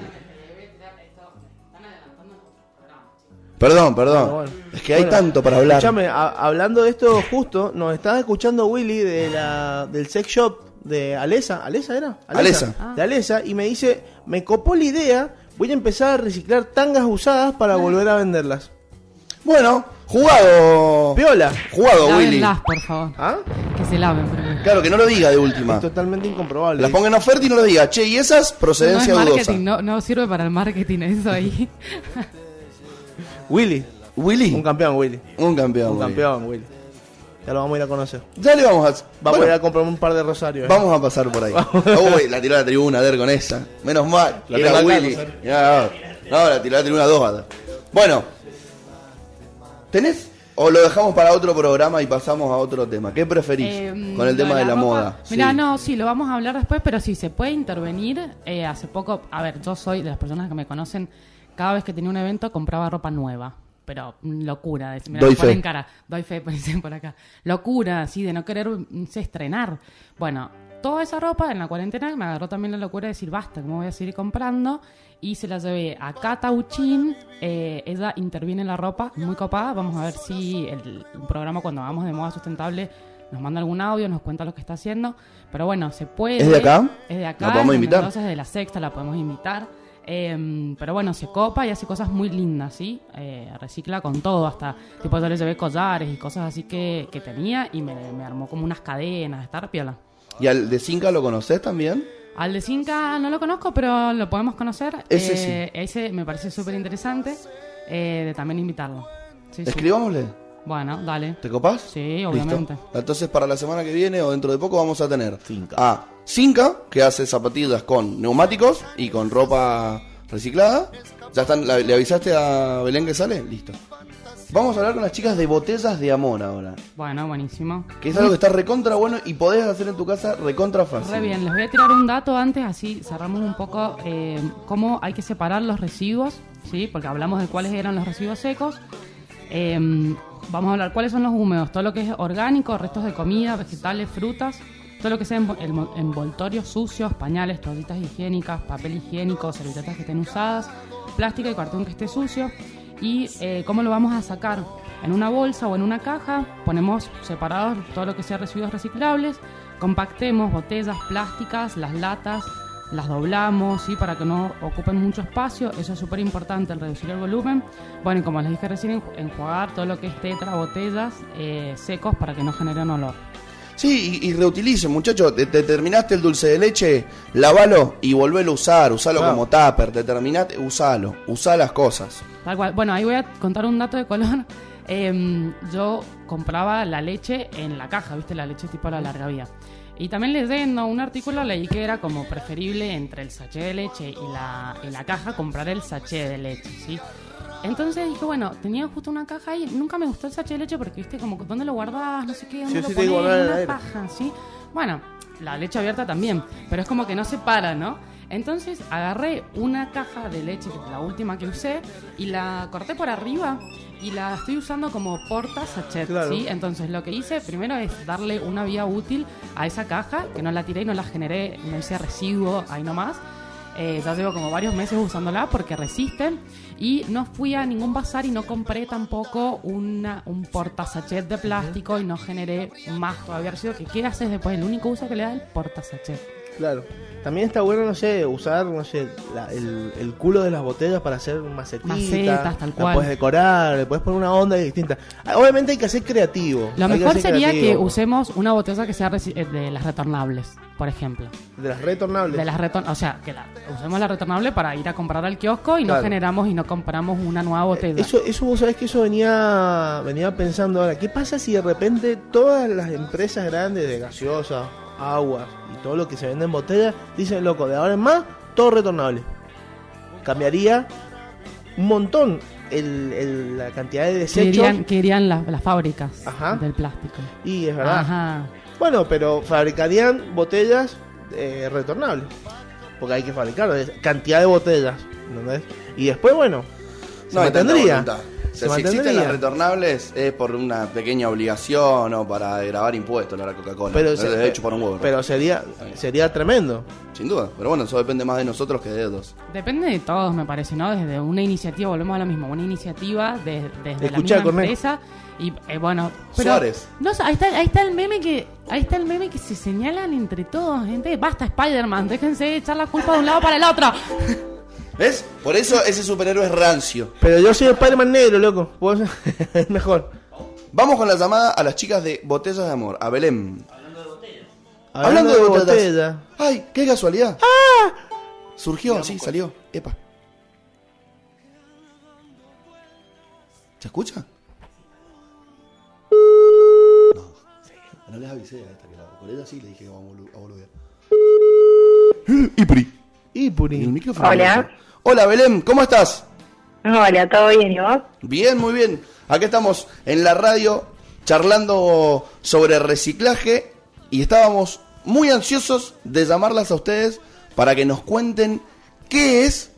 Perdón, perdón. Bueno, bueno. Es que hay Bueno, tanto para hablar. Escúchame, hablando de esto justo, nos estaba escuchando Willy de la, del sex shop de Alesa. ¿Alesa era? Alesa. Ah. De Alesa. Y me dice, me copó la idea, voy a empezar a reciclar tangas usadas para volver a venderlas. Bueno, jugado. Piola. Jugado, Willy. Lávenlas, por favor. ¿Ah? Que se laven primero. Claro, que no lo diga de última. Es totalmente incomprobable. Las ponga en oferta y no lo diga. Che, y esas, No es procedencia dudosa. marketing, no, no sirve para el marketing eso ahí. [laughs] Willy. Willy. Un campeón, Willy. Un campeón. Un Willy. campeón, Willy. Ya lo vamos a ir a conocer. Ya le vamos a. Vamos bueno, a ir a comprar un par de rosarios. ¿eh? Vamos a pasar por ahí. [laughs] Uy, la tiró a la tribuna, a ver con esa. Menos mal. La acá, Willy. No, la tiró a la tribuna dos. Bueno. ¿Tenés? ¿O lo dejamos para otro programa y pasamos a otro tema? ¿Qué preferís Eh, con el tema de la, moda? Mirá, Sí. no, sí, lo vamos a hablar después, pero sí, se puede intervenir. Eh, hace poco, a ver, yo soy de las personas que me conocen, cada vez que tenía un evento compraba ropa nueva. Pero mm, locura, de- me Doy fe. cara, doy fe, [laughs] por acá. Locura, así, de no querer mm, estrenar. Bueno, toda esa ropa en la cuarentena me agarró también la locura de decir, basta, ¿cómo voy a seguir comprando? Y se la llevé a Cata Uchín, eh, ella interviene en la ropa, muy copada. Vamos a ver si el, el programa cuando hagamos de moda sustentable nos manda algún audio, nos cuenta lo que está haciendo. Pero bueno, se puede. ¿Es de acá? Es de acá. ¿La podemos invitar? Mendoza, es de la sexta, la podemos invitar. Eh, pero bueno, se copa y hace cosas muy lindas, ¿sí? Eh, recicla con todo, hasta tipo yo le llevé collares y cosas así que, que tenía y me, me armó como unas cadenas, estar piola. ¿Y al de Cinca lo conocés también? Al de Cinca no lo conozco, pero lo podemos conocer. Ese Eh, Ese me parece súper interesante eh, de también invitarlo. Sí, sí. Escribámosle. Bueno, dale. ¿Te copás? Sí, obviamente. Listo. Entonces, para la semana que viene o dentro de poco vamos a tener a Cinca, que hace zapatillas con neumáticos y con ropa reciclada. ¿Ya están, la- ¿Le avisaste a Belén que sale? Listo. Vamos a hablar con las chicas de botellas de amor ahora. Bueno, buenísimo. Que es algo que está recontra bueno y podés hacer en tu casa recontra fácil. Re bien, les voy a tirar un dato antes, así cerramos un poco eh, cómo hay que separar los residuos, ¿sí? Porque hablamos de cuáles eran los residuos secos. Eh, vamos a hablar cuáles son los húmedos, todo lo que es orgánico, restos de comida, vegetales, frutas, todo lo que sea envo- envo- envoltorios sucios, pañales, toallitas higiénicas, papel higiénico, servilletas que estén usadas, plástico y cartón que esté sucio. Y eh, cómo lo vamos a sacar en una bolsa o en una caja, ponemos separados todo lo que sea residuos reciclables, compactemos botellas plásticas, las latas, las doblamos, ¿sí? Para que no ocupen mucho espacio, eso es súper importante, el reducir el volumen. Bueno, y como les dije recién, enju- enjuagar todo lo que es tetra, botellas eh, secos para que no generen olor. Sí, y, y reutilicen, muchachos. Te, te terminaste el dulce de leche, lavalo y volvelo a usar. Usalo Claro. como tupper. Te terminaste, usalo. Usá las cosas. Tal cual. Bueno, ahí voy a contar un dato de color. [laughs] Em, yo compraba la leche en la caja, ¿viste? La leche tipo la larga vía. Y también leyendo un artículo leí que era como preferible entre el sachet de leche y la, y la caja comprar el sachet de leche, ¿sí? Entonces dije, bueno, tenía justo una caja ahí, nunca me gustó el sachet de leche porque, viste, como, ¿dónde lo guardás? No sé qué, ¿dónde Sí, lo sí, ponés? Una heladera. paja, ¿sí? Bueno, la leche abierta también, pero es como que no se para, ¿no? Entonces agarré una caja de leche, que es la última que usé, y la corté por arriba y la estoy usando como porta sachet, Claro. ¿sí? Entonces lo que hice primero es darle una vía útil a esa caja, que no la tiré y no la generé, no hice residuo ahí nomás. Eh, ya llevo como varios meses usándola porque resisten. Y no fui a ningún bazar y no compré tampoco una, un portasachet de plástico y no generé más todavía residuo. que ¿Qué haces después? El único uso que le da el portasachet. Claro. También está bueno, no sé, usar, no sé, la- el, el culo de las botellas para hacer macetitas. Macetas, tal La cual. puedes decorar, le puedes poner una onda distinta. Ah, Obviamente hay que ser creativo. Lo hay mejor ser sería que creativo. usemos una botella que sea eh, de las retornables, por ejemplo. De las retornables. De las retor o sea, que la, usemos la retornable para ir a comprar al kiosco y no generamos y no compramos una nueva botella. Eso, eso vos sabés que eso venía, venía pensando ahora. ¿Qué pasa si de repente todas las empresas grandes de gaseosa, aguas y todo lo que se vende en botellas dicen, loco, de ahora en más, todo retornable? Cambiaría un montón el, el- la cantidad de que desechos. irían, que irían las, las fábricas Ajá. del plástico. Y es verdad. Ajá. Bueno, pero fabricarían botellas eh, retornables. Porque hay que fabricar cantidad de botellas. ¿entendés? Y después, bueno, se No hay tanta mantendría. O sea, si existen las retornables es por una pequeña obligación o para grabar impuestos, no la Coca-Cola. Pero, Es se- de hecho por un huevo. ¿no? pero sería, sería tremendo. Sin duda. Pero bueno, eso depende más de nosotros que de ellos. Depende de todos, me parece, ¿no? Desde una iniciativa, volvemos a lo mismo, una iniciativa de- desde Escuchá, la misma Cornel. empresa. Y eh, bueno, pero Suárez. No, ahí está, ahí está el meme que ahí está el meme que se señalan entre todos, gente. Basta Spider-Man, déjense echar la culpa de un lado para el otro. [laughs] ¿Ves? Por eso ese superhéroe es rancio. Pero yo soy Spider-Man negro, loco. Vos- [laughs] es mejor. Vamos con la llamada a las chicas de Botellas de Amor, a Belén. Hablando, de, botellas. botella. ¡Ay, qué casualidad! ¡Ah! Surgió, sí, salió. Epa. ¿Se escucha? No. No les avisé a esta que la con ella sí le dije que vamos a bolu- a boludear. [gasps] Ipri. Y Y el Puri. micrófono Hola. Hola, Belén, ¿cómo estás? Hola, ¿todo bien y vos? Bien, muy bien. Aquí estamos en la radio charlando sobre reciclaje y estábamos muy ansiosos de llamarlas a ustedes para que nos cuenten qué es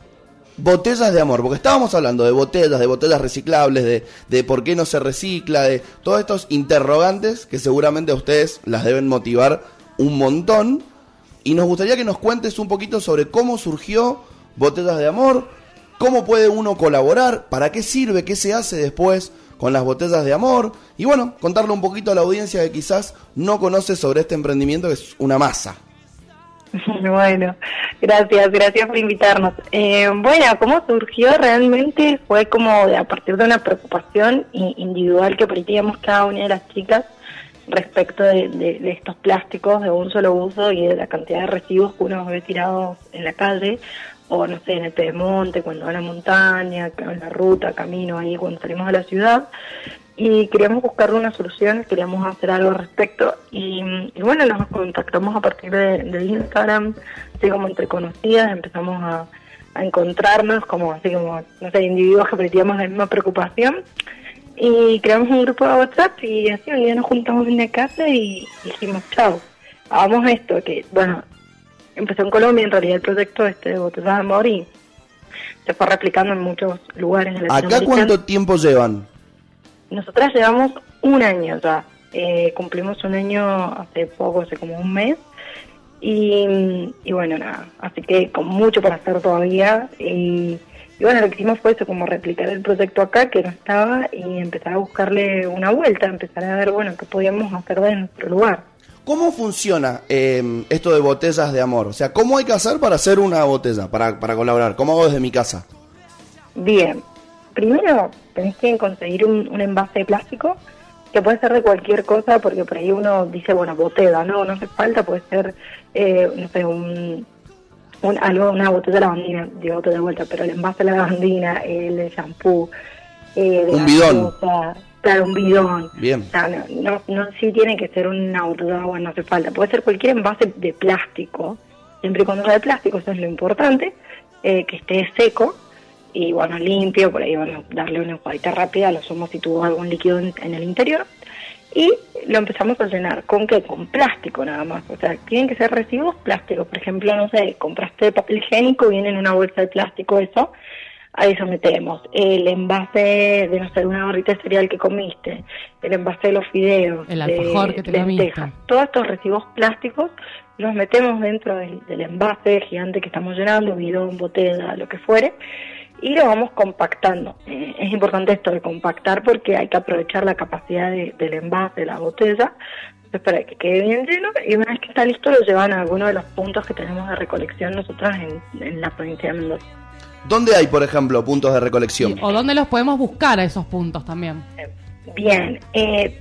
botellas de amor, porque estábamos hablando de botellas, de botellas reciclables, de, de por qué no se recicla, de todos estos interrogantes que seguramente a ustedes las deben motivar un montón. Y nos gustaría que nos cuentes un poquito sobre cómo surgió Botellas de Amor, cómo puede uno colaborar, para qué sirve, qué se hace después con las botellas de amor. Y bueno, contarle un poquito a la audiencia que quizás no conoce sobre este emprendimiento que es una masa. [laughs] Bueno, gracias, gracias por invitarnos. Eh, bueno, cómo surgió realmente fue como de- a partir de una preocupación individual que teníamos cada una de las chicas respecto de, de- de estos plásticos de un solo uso y de la cantidad de residuos que uno ve tirados en la calle o no sé, en el pedemonte, cuando va a la montaña, en la ruta, camino ahí cuando salimos de la ciudad. y queríamos buscarle una solución, queríamos hacer algo al respecto y, bueno, nos contactamos a partir de, Instagram, así como entre conocidas, empezamos a, a encontrarnos como así como, no sé, individuos que teníamos la misma preocupación y creamos un grupo de WhatsApp y así un día nos juntamos en la casa y dijimos, chao, hagamos esto, que bueno, empezó en Colombia en realidad el proyecto este de Botellas de Amor y se fue replicando en muchos lugares de ¿Acá cuánto tiempo llevan? Nosotras llevamos un año ya. Eh, cumplimos un año hace poco, hace como un mes. Y, y bueno, nada. Así que con mucho por hacer todavía. Y, y bueno, lo que hicimos fue eso, como replicar el proyecto acá, que no estaba, y empezar a buscarle una vuelta, empezar a ver, bueno, qué podíamos hacer de nuestro lugar. ¿Cómo funciona eh, esto de botellas de amor? O sea, ¿cómo hay que hacer para hacer una botella, para, para colaborar? ¿Cómo hago desde mi casa? Bien, primero tenés que conseguir un, un envase de plástico que puede ser de cualquier cosa, porque por ahí uno dice, bueno, botella, no, no hace falta, puede ser, eh, no sé, un, un, algo, una botella de lavandina, digo otra de vuelta, pero el envase de lavandina, el shampoo, eh, de Un bidón. gaseosa, claro, un bidón. Bien. O sea, no, no, no sí tiene que ser una botella de agua, no hace falta, puede ser cualquier envase de plástico, siempre y cuando sea de plástico, eso es lo importante, eh, que esté seco, y bueno, limpio, por ahí bueno, darle una enjuagadita rápida, lo sumo si tuvo algún líquido en, en el interior. y lo empezamos a llenar. ¿Con qué? Con plástico nada más. O sea, tienen que ser residuos plásticos. Por ejemplo, no sé, compraste papel higiénico, viene en una bolsa de plástico eso, a eso metemos. El envase de, no sé, una barrita de cereal que comiste, el envase de los fideos, El de alfajor que te lentejas. Todos estos residuos plásticos los metemos dentro del, del envase gigante que estamos llenando, bidón, botella, lo que fuere, y lo vamos compactando. Eh, es importante esto de compactar porque hay que aprovechar la capacidad de- del envase, de la botella, entonces para que quede bien lleno y una vez que está listo lo llevan a alguno de los puntos que tenemos de recolección nosotros en, en la provincia de Mendoza. ¿Dónde hay, por ejemplo, puntos de recolección? ¿O dónde los podemos buscar a esos puntos también? Bien, eh,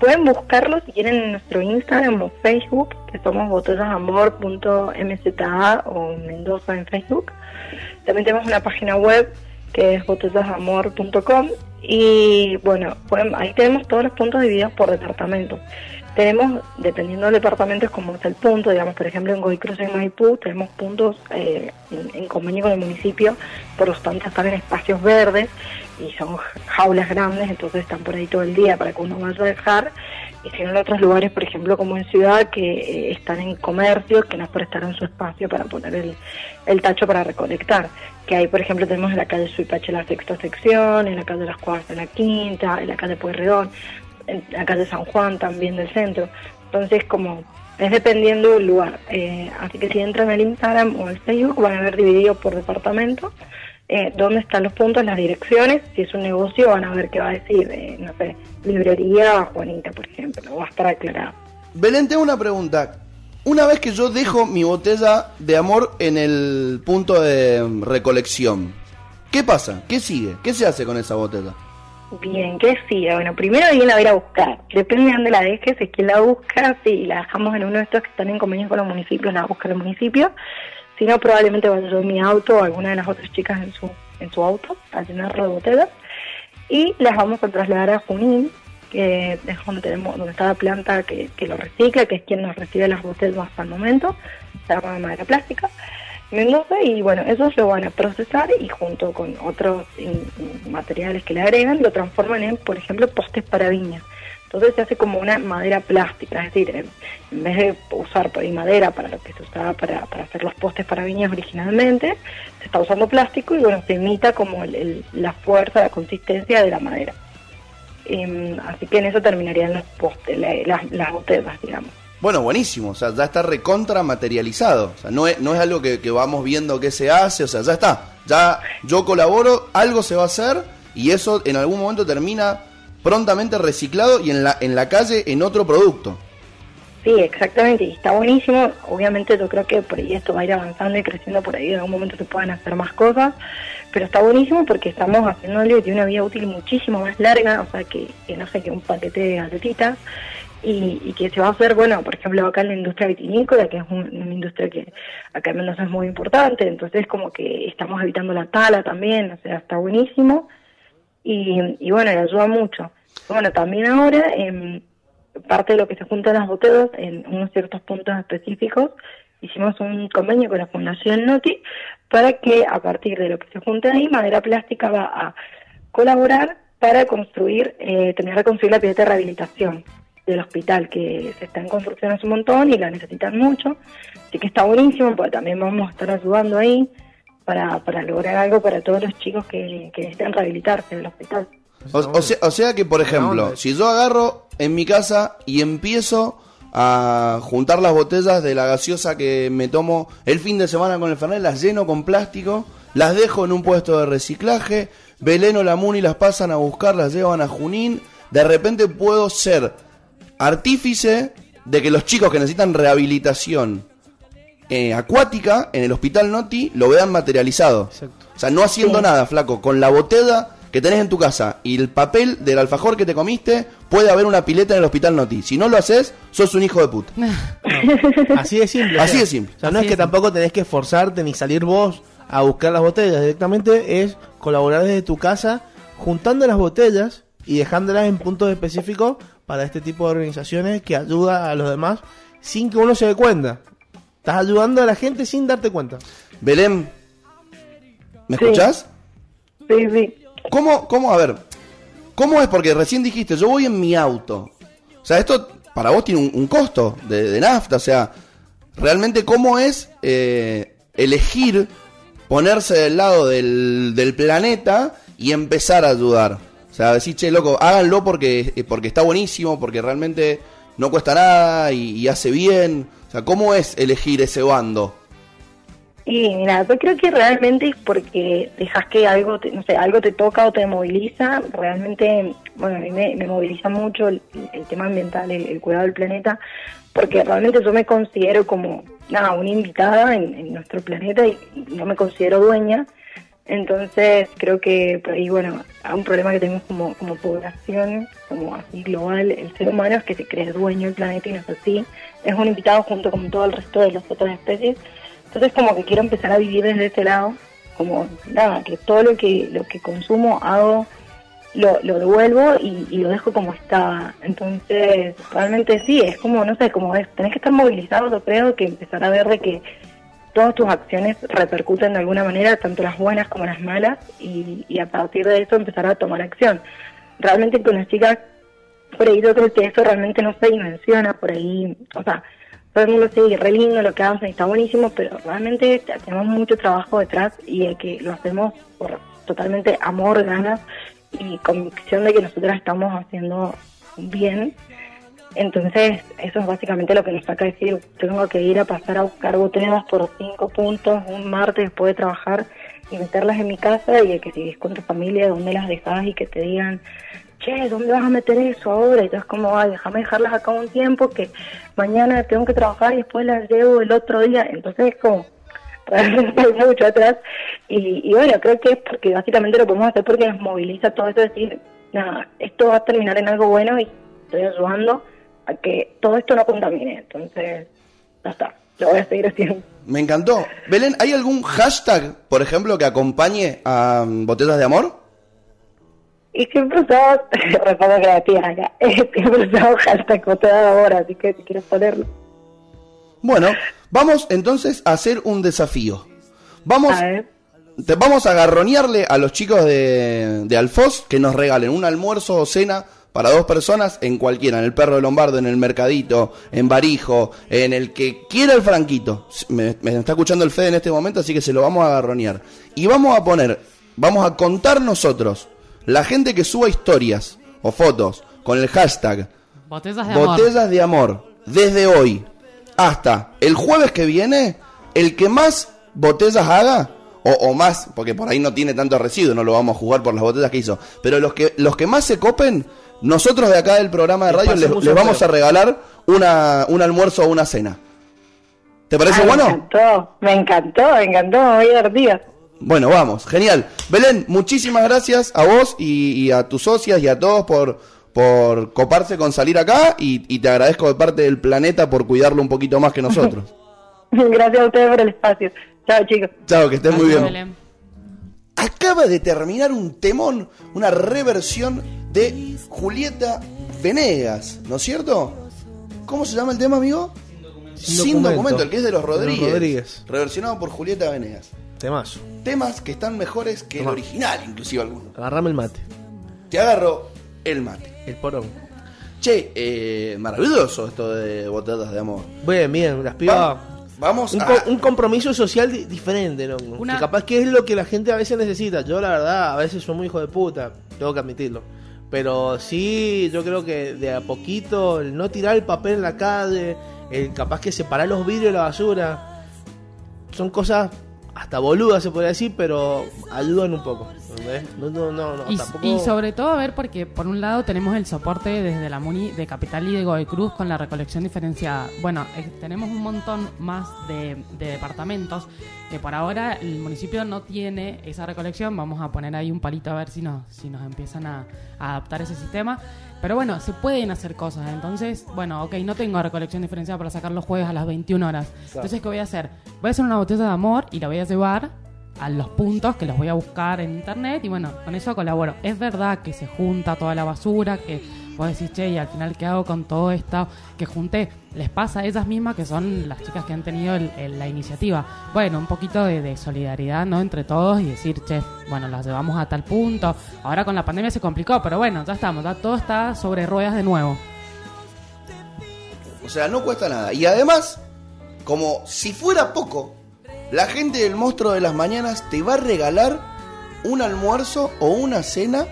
pueden buscarlo si quieren en nuestro Instagram o Facebook, que somos botellasamor.mza o Mendoza en Facebook. También tenemos una página web que es botellasamor.com y bueno, pueden- ahí tenemos todos los puntos divididos por departamentos. Tenemos, dependiendo del departamento, es como es el punto, digamos, por ejemplo, en Godoy Cruz y Maipú tenemos puntos eh, en, en convenio con el municipio, por lo tanto están en espacios verdes y son jaulas grandes, entonces están por ahí todo el día para que uno vaya a dejar. Y si no en otros lugares, por ejemplo, como en ciudad, que eh, están en comercios, que nos prestaron su espacio para poner el, el tacho para recolectar. Que ahí, por ejemplo, tenemos en la calle Suipache la sexta sección, en la calle Las Cuadras en la quinta, en la calle Pueyrredón, en la calle San Juan también del centro. Entonces, como es dependiendo del lugar. Eh, así que si entran al Instagram o al Facebook, van a ver dividido por departamento eh, dónde están los puntos, las direcciones. Si es un negocio, van a ver qué va a decir, eh, no sé, librería Juanita, por ejemplo, va a estar aclarado. Belén, tengo una pregunta. Una vez que yo dejo mi botella de amor en el punto de recolección, ¿qué pasa? ¿Qué sigue? ¿Qué se hace con esa botella? Bien, ¿qué sigue? Bueno, primero alguien la va a ir a buscar. Depende de dónde la dejes, es quien la busca. Si la dejamos en uno de estos que están en convenio con los municipios, la busca el municipio. Si no, probablemente vaya yo en mi auto o alguna de las otras chicas en su, en su auto a llenarlo de botellas. Y las vamos a trasladar a Junín, que es donde, tenemos, donde está la planta que, que lo recicla, que es quien nos recibe las botellas hasta el momento. Se llama madera plástica. Mendoza y bueno, esos lo van a procesar y junto con otros in- materiales que le agregan lo transforman en, por ejemplo, postes para viñas. Entonces se hace como una madera plástica, es decir, en, vez de usar por ahí madera para lo que se usaba para, para hacer los postes para viñas originalmente, se está usando plástico y bueno, se imita como el- la fuerza, la consistencia de la madera. Em, así que en eso terminarían los postes, la- las, las botellas, digamos. Bueno, buenísimo, o sea, ya está recontra materializado. O sea, no es, no es algo que, vamos viendo qué se hace, o sea, ya está. Ya yo colaboro, algo se va a hacer y eso en algún momento termina prontamente reciclado y en la, en la calle en otro producto. Sí, exactamente, y está buenísimo. Obviamente yo creo que por ahí esto va a ir avanzando y creciendo por ahí, en algún momento se puedan hacer más cosas, pero está buenísimo porque estamos haciendo algo que tiene una vida útil muchísimo más larga, o sea, que, que no sé, que un paquete de galletitas, y, y que se va a hacer, bueno, por ejemplo, acá en la industria vitinícola, que es un- una industria que acá en Mendoza es muy importante, entonces como que estamos evitando la tala también, o sea, está buenísimo, y, y bueno, le ayuda mucho. Bueno, también ahora, em, parte de lo que se junta en las botellas, en unos ciertos puntos específicos, hicimos un convenio con la Fundación Noti para que a partir de lo que se junte ahí, Madera Plástica va a colaborar para construir, eh, terminar de construir la pileta de rehabilitación del hospital, que se está en construcción hace un montón y la necesitan mucho. Así que está buenísimo, porque también vamos a estar ayudando ahí para, para lograr algo para todos los chicos que, que necesitan rehabilitarse del hospital. O, o sea, o sea que, por ejemplo, si yo agarro en mi casa y empiezo a juntar las botellas de la gaseosa que me tomo el fin de semana con el Fernet, las lleno con plástico, las dejo en un puesto de reciclaje, Belén o la Muni las pasan a buscar, las llevan a Junín, de repente puedo ser artífice de que los chicos que necesitan rehabilitación eh, acuática en el hospital Noti lo vean materializado. O sea, no haciendo Sí. nada, flaco. Con la botella que tenés en tu casa y el papel del alfajor que te comiste, puede haber una pileta en el hospital Noti. Si no lo haces, sos un hijo de puta. Así de simple. o Así sea. de simple. O sea, no Así es que tampoco tenés que esforzarte ni salir vos a buscar las botellas. Directamente es colaborar desde tu casa, juntando las botellas y dejándolas en puntos específicos para este tipo de organizaciones que ayuda a los demás sin que uno se dé cuenta. Estás ayudando a la gente sin darte cuenta. Belén, ¿me Sí. escuchás? Sí, sí. ¿Cómo, cómo, a ver, cómo es? Porque recién dijiste, yo voy en mi auto. O sea, esto para vos tiene un, un costo de, de nafta. O sea, realmente cómo es eh, elegir ponerse del lado del, del planeta y empezar a ayudar. O sea, decir, che, loco, háganlo porque, eh, porque está buenísimo, porque realmente no cuesta nada y, hace bien. O sea, ¿cómo es elegir ese bando? Y mira, yo creo que realmente es porque dejas que algo, te, no sé, algo te toca o te moviliza. Realmente, bueno, a mí me, moviliza mucho el, tema ambiental, el, cuidado del planeta, porque realmente yo me considero como, nada, una invitada en, nuestro planeta y no me considero dueña. Entonces, creo que por ahí, bueno, un problema que tenemos como, como población, como así global, el ser humano es que se cree dueño del planeta y no es así. Es un invitado junto con todo el resto de las otras especies. Entonces como que quiero empezar a vivir desde ese lado, como nada, que todo lo que lo que consumo hago lo, lo devuelvo y, lo dejo como estaba. Entonces, realmente sí, es como, no sé, como es, tenés que estar movilizado, yo creo, que empezar a ver de que todas tus acciones repercuten de alguna manera, tanto las buenas como las malas, y, y a partir de eso empezar a tomar acción. Realmente con las chicas, por ahí yo creo que eso realmente no se dimensiona, por ahí, o sea, todo el mundo sigue re lindo lo que hacen, está buenísimo, pero realmente tenemos mucho trabajo detrás y de que lo hacemos por totalmente amor, ganas y convicción de que nosotros estamos haciendo bien. Entonces, eso es básicamente lo que nos saca decir, tengo que ir a pasar a buscar botellas por cinco puntos un martes después de trabajar y meterlas en mi casa y que si ves con tu familia, dónde las dejas y que te digan, che, ¿dónde vas a meter eso ahora? Y entonces como, ay, déjame dejarlas acá un tiempo que mañana tengo que trabajar y después las llevo el otro día. Entonces es como, [laughs] mucho atrás. Y, y bueno, creo que es porque básicamente lo podemos hacer porque nos moviliza todo eso, decir, nada, esto va a terminar en algo bueno y estoy ayudando a que todo esto no contamine. Entonces, ya está, lo voy a seguir haciendo. Me encantó. Belén, ¿hay algún hashtag, por ejemplo, que acompañe a mm, Botellas de Amor? Y siempre usamos, respondo creativa acá, siempre usamos hashtag botella ahora, así que si quieres ponerlo. Bueno, vamos entonces a hacer un desafío. Vamos, A ver. te, vamos a garronearle a los chicos de, de Alfoz que nos regalen un almuerzo o cena para dos personas en cualquiera, en el Perro de Lombardo, en el Mercadito, en Barijo, en el que quiera el franquito. Me, me está escuchando el Fede en este momento, así que se lo vamos a garronear. Y vamos a poner, vamos a contar nosotros, la gente que suba historias o fotos con el hashtag Botellas de amor. Botellas de amor, desde hoy hasta el jueves que viene, el que más botellas haga, o, o más, porque por ahí no tiene tanto residuo, no lo vamos a jugar por las botellas que hizo, pero los que, los que más se copen, nosotros de acá del programa de radio les, vamos a regalar una, un almuerzo o una cena. ¿Te parece Ay, bueno? Me encantó, me encantó, me encantó, muy divertido. Bueno, vamos, genial. Belén, muchísimas gracias a vos y, y a tus socias y a todos por, por coparse con salir acá y, y te agradezco de parte del planeta por cuidarlo un poquito más que [laughs] nosotros. Gracias a ustedes por el espacio. Chao, chicos. Chao, que estés muy Gracias, bien. Belén. Acaba de terminar un temón, una reversión de Julieta Venegas, ¿no es cierto? ¿Cómo se llama el tema, amigo? Sin documento, documento. el que es de los De los Rodríguez. Rodríguez. Reversionado por Julieta Venegas. Temazo. Temas que están mejores que el original, inclusive algunos. Agarrame el mate. Te agarro el mate. El porón. Che, eh, maravilloso esto de botellas de amor. Bien, bien, las pibas. Va- vamos Un, a... co- un compromiso social di- diferente, ¿no? Una- Que capaz que es lo que la gente a veces necesita. Yo, la verdad, a veces soy muy hijo de puta, tengo que admitirlo. Pero sí, yo creo que de a poquito, el no tirar el papel en la calle, el capaz que separar los vidrios de la basura, son cosas hasta boludas, se podría decir, pero ayudan un poco. No, no, no, no, Y, tampoco- y sobre todo, a ver, porque por un lado tenemos el soporte desde la MUNI de Capital y de Godoy Cruz con la recolección diferenciada. Bueno, eh, tenemos un montón más de, de departamentos que por ahora el municipio no tiene esa recolección. Vamos a poner ahí un palito a ver si nos, si nos empiezan a, a adaptar ese sistema. Pero bueno, se pueden hacer cosas. Entonces, bueno, ok, no tengo recolección diferenciada para sacar los jueves a las 21 horas. Entonces, ¿qué voy a hacer? Voy a hacer una botella de amor y la voy a llevar a los puntos que los voy a buscar en internet y bueno, con eso colaboro. Es verdad que se junta toda la basura, que vos decís, che, y al final, ¿qué hago con todo esto que junté? Les pasa a ellas mismas que son las chicas que han tenido el- la iniciativa. Bueno, un poquito de, de solidaridad, ¿no? Entre todos y decir, che, bueno, las llevamos a tal punto. Ahora con la pandemia se complicó, pero bueno, ya estamos, ya todo está sobre ruedas de nuevo. O sea, no cuesta nada. Y además, como si fuera poco, la gente del monstruo de las mañanas te va a regalar un almuerzo o una cena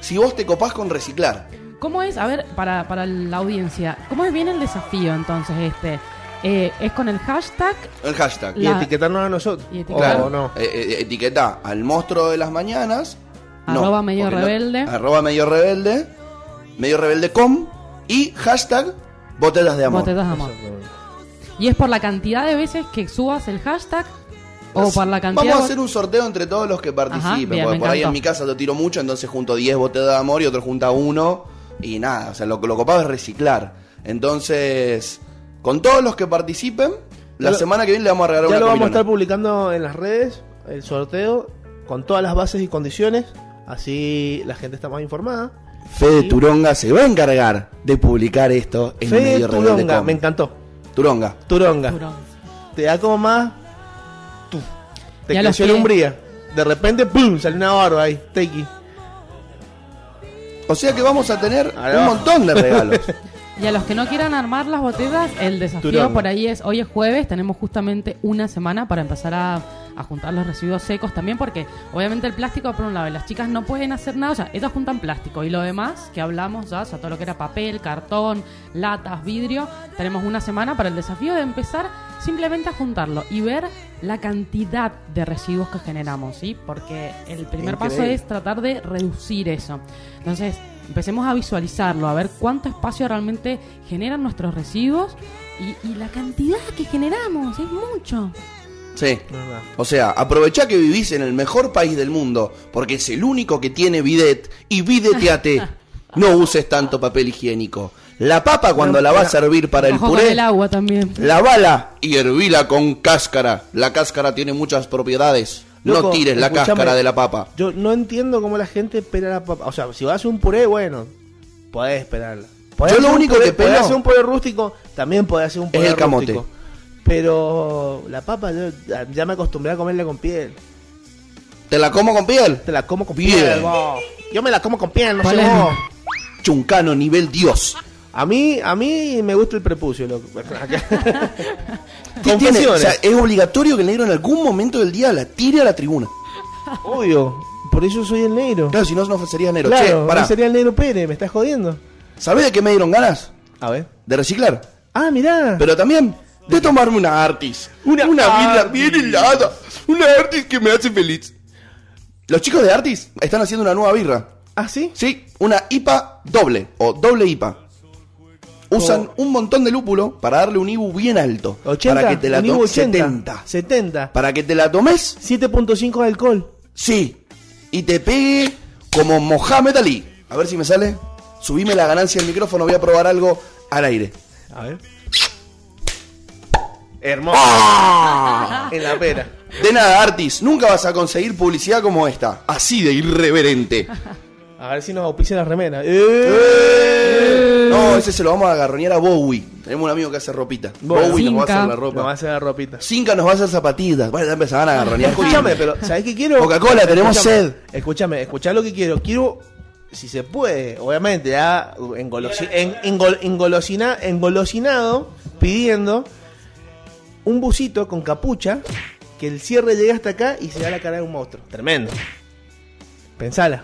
si vos te copás con reciclar. ¿Cómo es, a ver, para, para la audiencia, cómo es bien el desafío entonces este? Eh, ¿Es con el hashtag? El hashtag. Y etiquetarnos a nosotros. Y O etiquetar. no. Eh, eh, etiqueta al monstruo de las mañanas. no, Arroba medio no- rebelde. arroba medio rebelde. Medio rebelde com. Y hashtag botellas de amor. Botellas de amor. ¿Y es por la cantidad de veces que subas el hashtag? ¿O por la cantidad Vamos a de- hacer un sorteo entre todos los que participen. bien, porque por ahí en mi casa lo tiro mucho, entonces junto 10 botellas de amor y otro junta uno. Y nada, o sea, lo, lo copado es reciclar. Entonces, con todos los que participen, la Ya semana que viene le vamos a regalar Ya una lo vamos a estar publicando en las redes, el sorteo, con todas las bases y condiciones. Así la gente está más informada. Fede. Turonga se va a encargar de publicar esto en Fede medio rebelde Turonga, com. me encantó. Turonga. Turonga. Te da como más. tú. Te Y a los creció que- la umbría. De repente, ¡pum! Salió una barba ahí. Take O sea que vamos a tener Ahí un va. montón de regalos. [laughs] Y a los que no quieran armar las botellas, el desafío Turón. por ahí es, hoy es jueves, tenemos justamente una semana para empezar a, a juntar los residuos secos también, porque obviamente el plástico por un lado, y las chicas no pueden hacer nada, o sea, ellas juntan plástico y lo demás que hablamos ya, o sea, todo lo que era papel, cartón, latas, vidrio, tenemos una semana para el desafío de empezar simplemente a juntarlo y ver la cantidad de residuos que generamos, ¿sí? Porque el primer paso es tratar de reducir eso. Entonces, empecemos a visualizarlo, a ver cuánto espacio realmente generan nuestros residuos y, y la cantidad que generamos, es mucho. Sí. O sea, aprovechá que vivís en el mejor país del mundo, porque es el único que tiene bidet, y bideteate. [laughs] No uses tanto papel higiénico. La papa cuando la vas a servir para el puré, el agua también. lavala y hervila con cáscara. La cáscara tiene muchas propiedades. No tires la cáscara de la papa. Yo no entiendo cómo la gente espera la papa. O sea, si vas a hacer un puré, bueno, podés esperarla. Podés Yo lo único puré- que podés pelo- hacer un puré rústico, también podés hacer un Es puré el camote. rústico. Pero la papa, yo ya- ya me acostumbré a comerla con piel. ¿Te la como con piel? Te la como con piel. vos. Yo me la como con piel, no sé vos. Chuncano nivel Dios. A mí, a mí me gusta el prepucio, loco. [laughs] [laughs] Es obligatorio que el negro en algún momento del día la tire a la tribuna. Obvio. Por eso soy el negro. Claro, si no, no sería negro. Claro, che, no sería el negro Pérez, me estás jodiendo. ¿Sabés de qué me dieron ganas? A ver. De reciclar. Ah, mirá. Pero también de tomarme una Artis. Una birra Artis. bien helada. Una Artis que me hace feliz. Los chicos de Artis están haciendo una nueva birra. ¿Ah, sí? Sí, una IPA doble o doble IPA. Usan un montón de lúpulo para darle un IBU bien alto. 80. para que te la un IBU tomes 80. 70. 70. Para que te la tomes, 7.5 de alcohol. sí. Y te pegue como Mohamed Ali. A ver si me sale. Subime la ganancia del micrófono, voy a probar algo al aire. A ver. Hermoso. ¡Ah! En la pera. De nada, Artis, nunca vas a conseguir publicidad como esta. Así de irreverente. A ver si nos auspician las remeras. ¡Eh! No, ese se lo vamos a agarronear a Bowie. Tenemos un amigo que hace ropita. Bowie nos va a hacer la Nos va a ropa. hacer la ropita. Cinca nos va a hacer zapatillas. Bueno, ya empezaban a agarronear. Escúchame, pero ¿sabés qué quiero? Coca-Cola, tenemos sed. Escúchame, escuchá lo que quiero. Quiero, si se puede, obviamente, ya engolosi- en- engol- engolosina- engolosinado, pidiendo un busito con capucha, que el cierre llegue hasta acá y se da la cara de un monstruo. Tremendo. Pensala.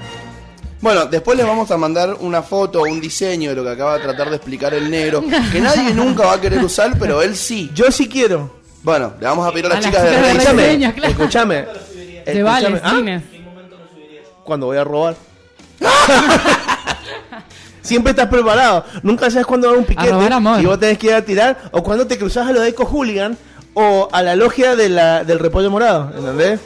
Bueno, después les vamos a mandar una foto o un diseño de lo que acaba de tratar de explicar el negro. Que nadie nunca va a querer usar, pero él sí. Yo sí quiero. Bueno, le vamos a pedir a las chicas de chicas. Escúchame, claro. escúchame. Te vale. ¿Ah? Cuando voy a robar. [laughs] Siempre estás preparado. Nunca sabes cuándo va un piquete robar amor. y vos tenés que ir a tirar. O cuando te cruzas a lo de Eco Hooligan o a la logia de la, del repollo morado. ¿Entendés?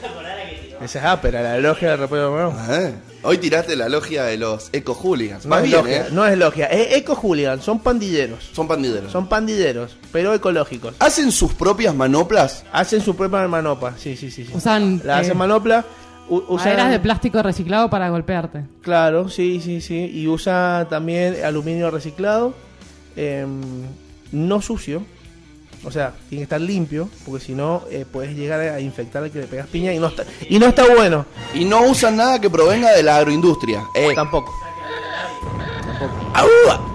Esa es ápera, la logia del repollo morado. Eh, Hoy tiraste la logia de los eco hooligans. No Más es, bien, logia, ¿eh? no es logia, es Eco Hooligan, son pandilleros. Son pandilleros. Son pandilleros, pero ecológicos. ¿Hacen sus propias manoplas? Hacen su propia manopa, sí, sí, sí. sí. Usan La hacen eh, manopla. u- usan- maderas de plástico reciclado para golpearte. Claro, sí, sí, sí. Y usa también aluminio reciclado, em, no sucio. O sea, tiene que estar limpio, porque si no, eh, puedes llegar a infectar al que le pegas piña y no está, y no está bueno. Y no usan nada que provenga de la agroindustria. Eh. Tampoco. ¡Aúa!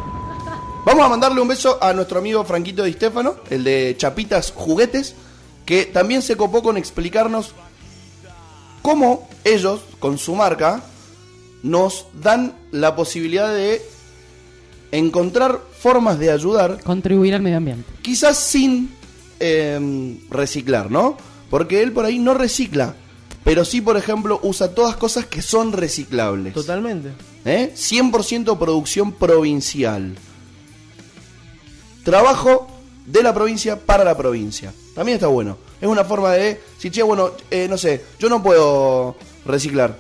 Vamos a mandarle un beso a nuestro amigo Franquito Di Stefano, el de Chapitas Juguetes, que también se copó con explicarnos cómo ellos, con su marca, nos dan la posibilidad de encontrar formas de ayudar, Contribuir al medio ambiente. quizás sin eh, reciclar, ¿no? Porque él por ahí no recicla, pero sí, por ejemplo, usa todas cosas que son reciclables. Totalmente. ¿Eh? 100% producción provincial. Trabajo de la provincia para la provincia. También está bueno. Es una forma de, si che, bueno, eh, no sé, yo no puedo reciclar.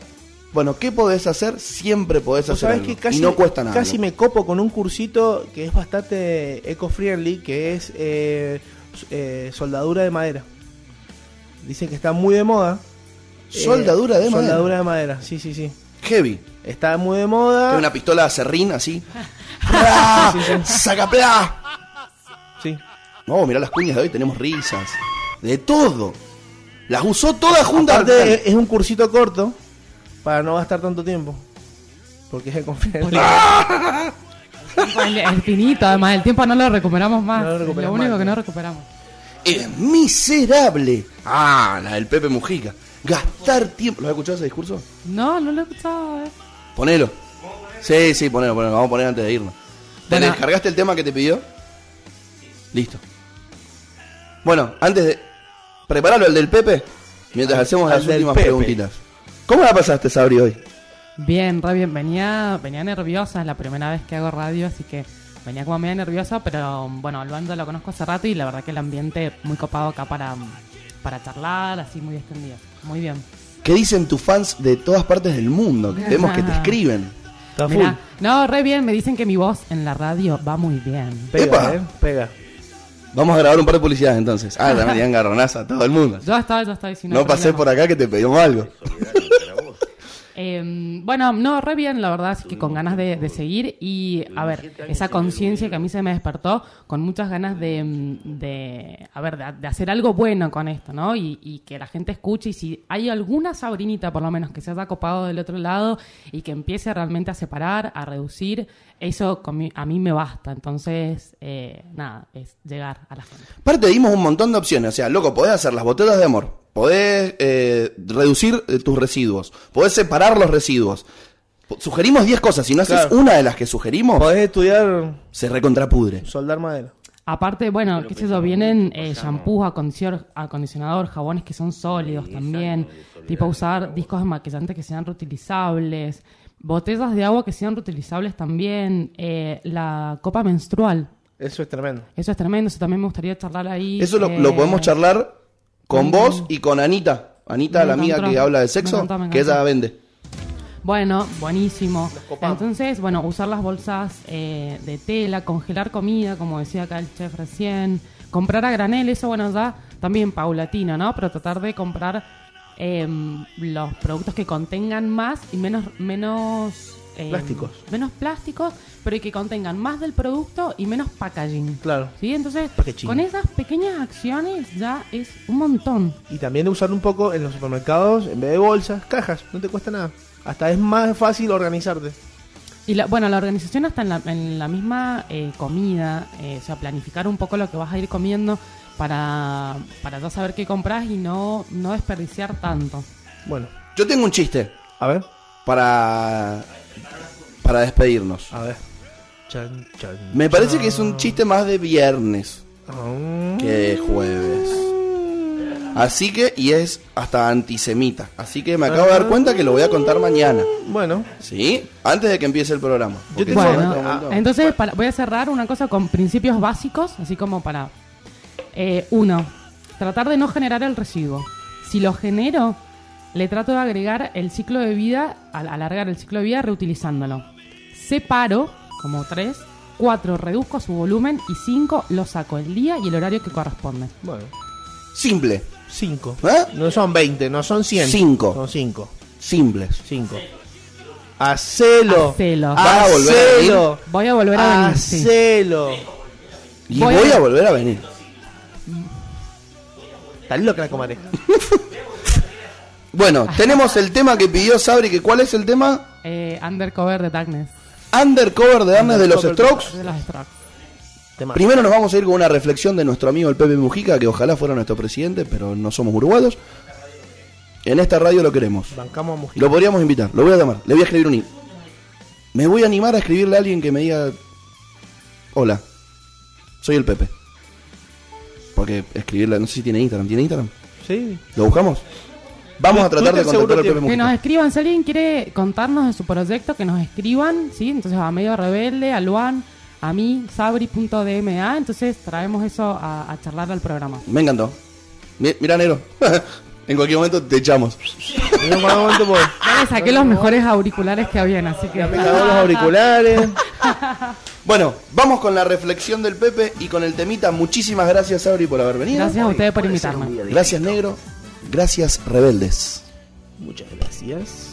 Bueno, ¿qué podés hacer? Siempre podés hacer algo. que casi, y no cuesta nada. Casi me copo con un cursito que es bastante eco-friendly, que es eh, eh, soldadura de madera. Dicen que está muy de moda. Eh, Soldadura de madera. Soldadura de madera, sí, sí, sí. Heavy. Está muy de moda. Tiene una pistola de serrín así. [laughs] ¡Pra! ¡Saca plá! Sí. No, mirá las cuñas de hoy, tenemos risas. De todo. Las usó todas juntas. Aparte, es un cursito corto para no gastar tanto tiempo. Porque es eco-friendly. [laughs] El, el finito, además, el tiempo no lo recuperamos más. No lo Es recuperamos lo único más. que no recuperamos. Es miserable. Ah, la del Pepe Mujica. Gastar tiempo. ¿Lo has escuchado ese discurso? No, no lo he escuchado, eh. Ponelo. Sí, sí, ponelo, ponelo. Vamos a poner antes de irnos. ¿Te Bueno. descargaste el tema que te pidió? Listo. Bueno, antes de. Preparalo el del Pepe. Mientras hacemos Al las últimas Pepe. preguntitas. ¿Cómo la pasaste, Sabri, hoy? Bien, re bien. Venía, venía nerviosa, es la primera vez que hago radio, así que venía como media nerviosa, pero bueno, al bando lo conozco hace rato y la verdad que el ambiente muy copado acá para, para charlar, así muy extendido. Muy bien. ¿Qué dicen tus fans de todas partes del mundo? Que vemos que te [laughs] escriben. Está full. Mirá, no, re bien, me dicen que mi voz en la radio va muy bien. Pega, Epa. eh. Pega. Vamos a grabar un par de publicidades entonces. Ah, [laughs] también garronaza a todo el mundo. Yo estaba, yo estaba diciendo. No pasé por acá que te pedimos algo. Eh, bueno, no, re bien, la verdad, así que con ganas de, seguir y, a ver, esa conciencia que a mí se me despertó con muchas ganas de, mm, de a ver, de, de hacer algo bueno con esto, ¿no? Y, y que la gente escuche y si hay alguna sabrinita, por lo menos, que se haya copado del otro lado y que empiece realmente a separar, a reducir, eso a mí me basta. Entonces, eh, nada, es llegar a la gente. Aparte dimos un montón de opciones. O sea, loco, podés hacer las botellas de amor. Podés eh, reducir eh, tus residuos. Podés separar los residuos. Sugerimos 10 cosas. Si no haces una de las que sugerimos, Podés estudiar se recontrapudre. soldar madera. Aparte, bueno, qué sé yo, vienen eh, shampoos, acondicionador, acondicionador, jabones que son sólidos también, tipo usar discos desmaquillantes que sean reutilizables, botellas de agua que sean reutilizables también, eh, la copa menstrual, Eso es tremendo. eso es tremendo, eso también me gustaría charlar ahí. Eso lo, eh, lo podemos charlar con vos y con Anita. Anita, Me la amiga que habla de me sexo, encantó, me que encantó. ella vende. Bueno, buenísimo. Entonces, bueno, usar las bolsas eh, de tela, congelar comida, como decía acá el chef recién, comprar a granel, eso bueno, ya también paulatino, ¿no? Pero tratar de comprar em, los productos que contengan más y menos menos em, Plásticos. menos plásticos, pero que contengan más del producto y menos packaging. Claro. ¿Sí? Entonces, Packaging. con esas pequeñas acciones ya es un montón. Y también usar un poco en los supermercados, en vez de bolsas, cajas. No te cuesta nada. Hasta es más fácil organizarte. Y la, bueno, la organización hasta en la, en la misma eh, comida, eh, o sea, planificar un poco lo que vas a ir comiendo para, para ya saber qué compras y no, no desperdiciar tanto. Bueno, Yo tengo un chiste a ver. para, para despedirnos. A ver. Chan, chan, Me parece chan. que es un chiste más de viernes Ah. que de jueves. Así que, y es hasta antisemita. Así que me acabo de dar cuenta que lo voy a contar mañana. Bueno, ¿Sí? Antes de que empiece el programa. Bueno, este momento- entonces para- voy a cerrar una cosa con principios básicos, así como para... eh, uno, tratar de no generar el residuo. Si lo genero, le trato de agregar el ciclo de vida, al alargar el ciclo de vida reutilizándolo. Separo, como tres. Cuatro, reduzco su volumen. Y cinco, lo saco el día y el horario que corresponde. bueno. Simple. 5. ¿Eh? No son 20, no son 100. Cinco. Son 5. Simples. 5. Hacelo. Hacelo. A volver a venir. Voy a volver a venir. sí. Hacelo. Y Voy voy, a- a volver a venir. Está loca la comadre. [laughs] Bueno, tenemos el tema que pidió Sabri, que ¿cuál es el tema? Eh, undercover de Darkness. Undercover de Arnes de los Strokes. De los Strokes. Tema. Primero nos vamos a ir con una reflexión de nuestro amigo el Pepe Mujica, que ojalá fuera nuestro presidente, pero no somos uruguayos. En esta radio lo queremos. Bancamos a Mujica. Lo podríamos invitar, lo voy a llamar, le voy a escribir un email. Me voy a animar a escribirle a alguien que me diga, hola, soy el Pepe. Porque escribirle, no sé si tiene Instagram, ¿tiene Instagram? Sí. ¿Lo buscamos? Vamos a tratar de contactar al Que nos escriban, si alguien quiere contarnos de su proyecto, que nos escriban, ¿sí? Entonces a Medio Rebelde, a Luan, a mí, sabri.dma, entonces traemos eso a, a charlar al programa. Me encantó. Mi- Mira, negro. [laughs] en cualquier momento te echamos. En un momento, pues, Ya le saqué los mejores auriculares que habían, así que... me cagó los auriculares. [laughs] Bueno, vamos con la reflexión del Pepe y con el temita. Muchísimas gracias, Sabri, por haber venido. Gracias a ustedes por invitarme. Gracias, negro. Gracias, rebeldes. Muchas gracias.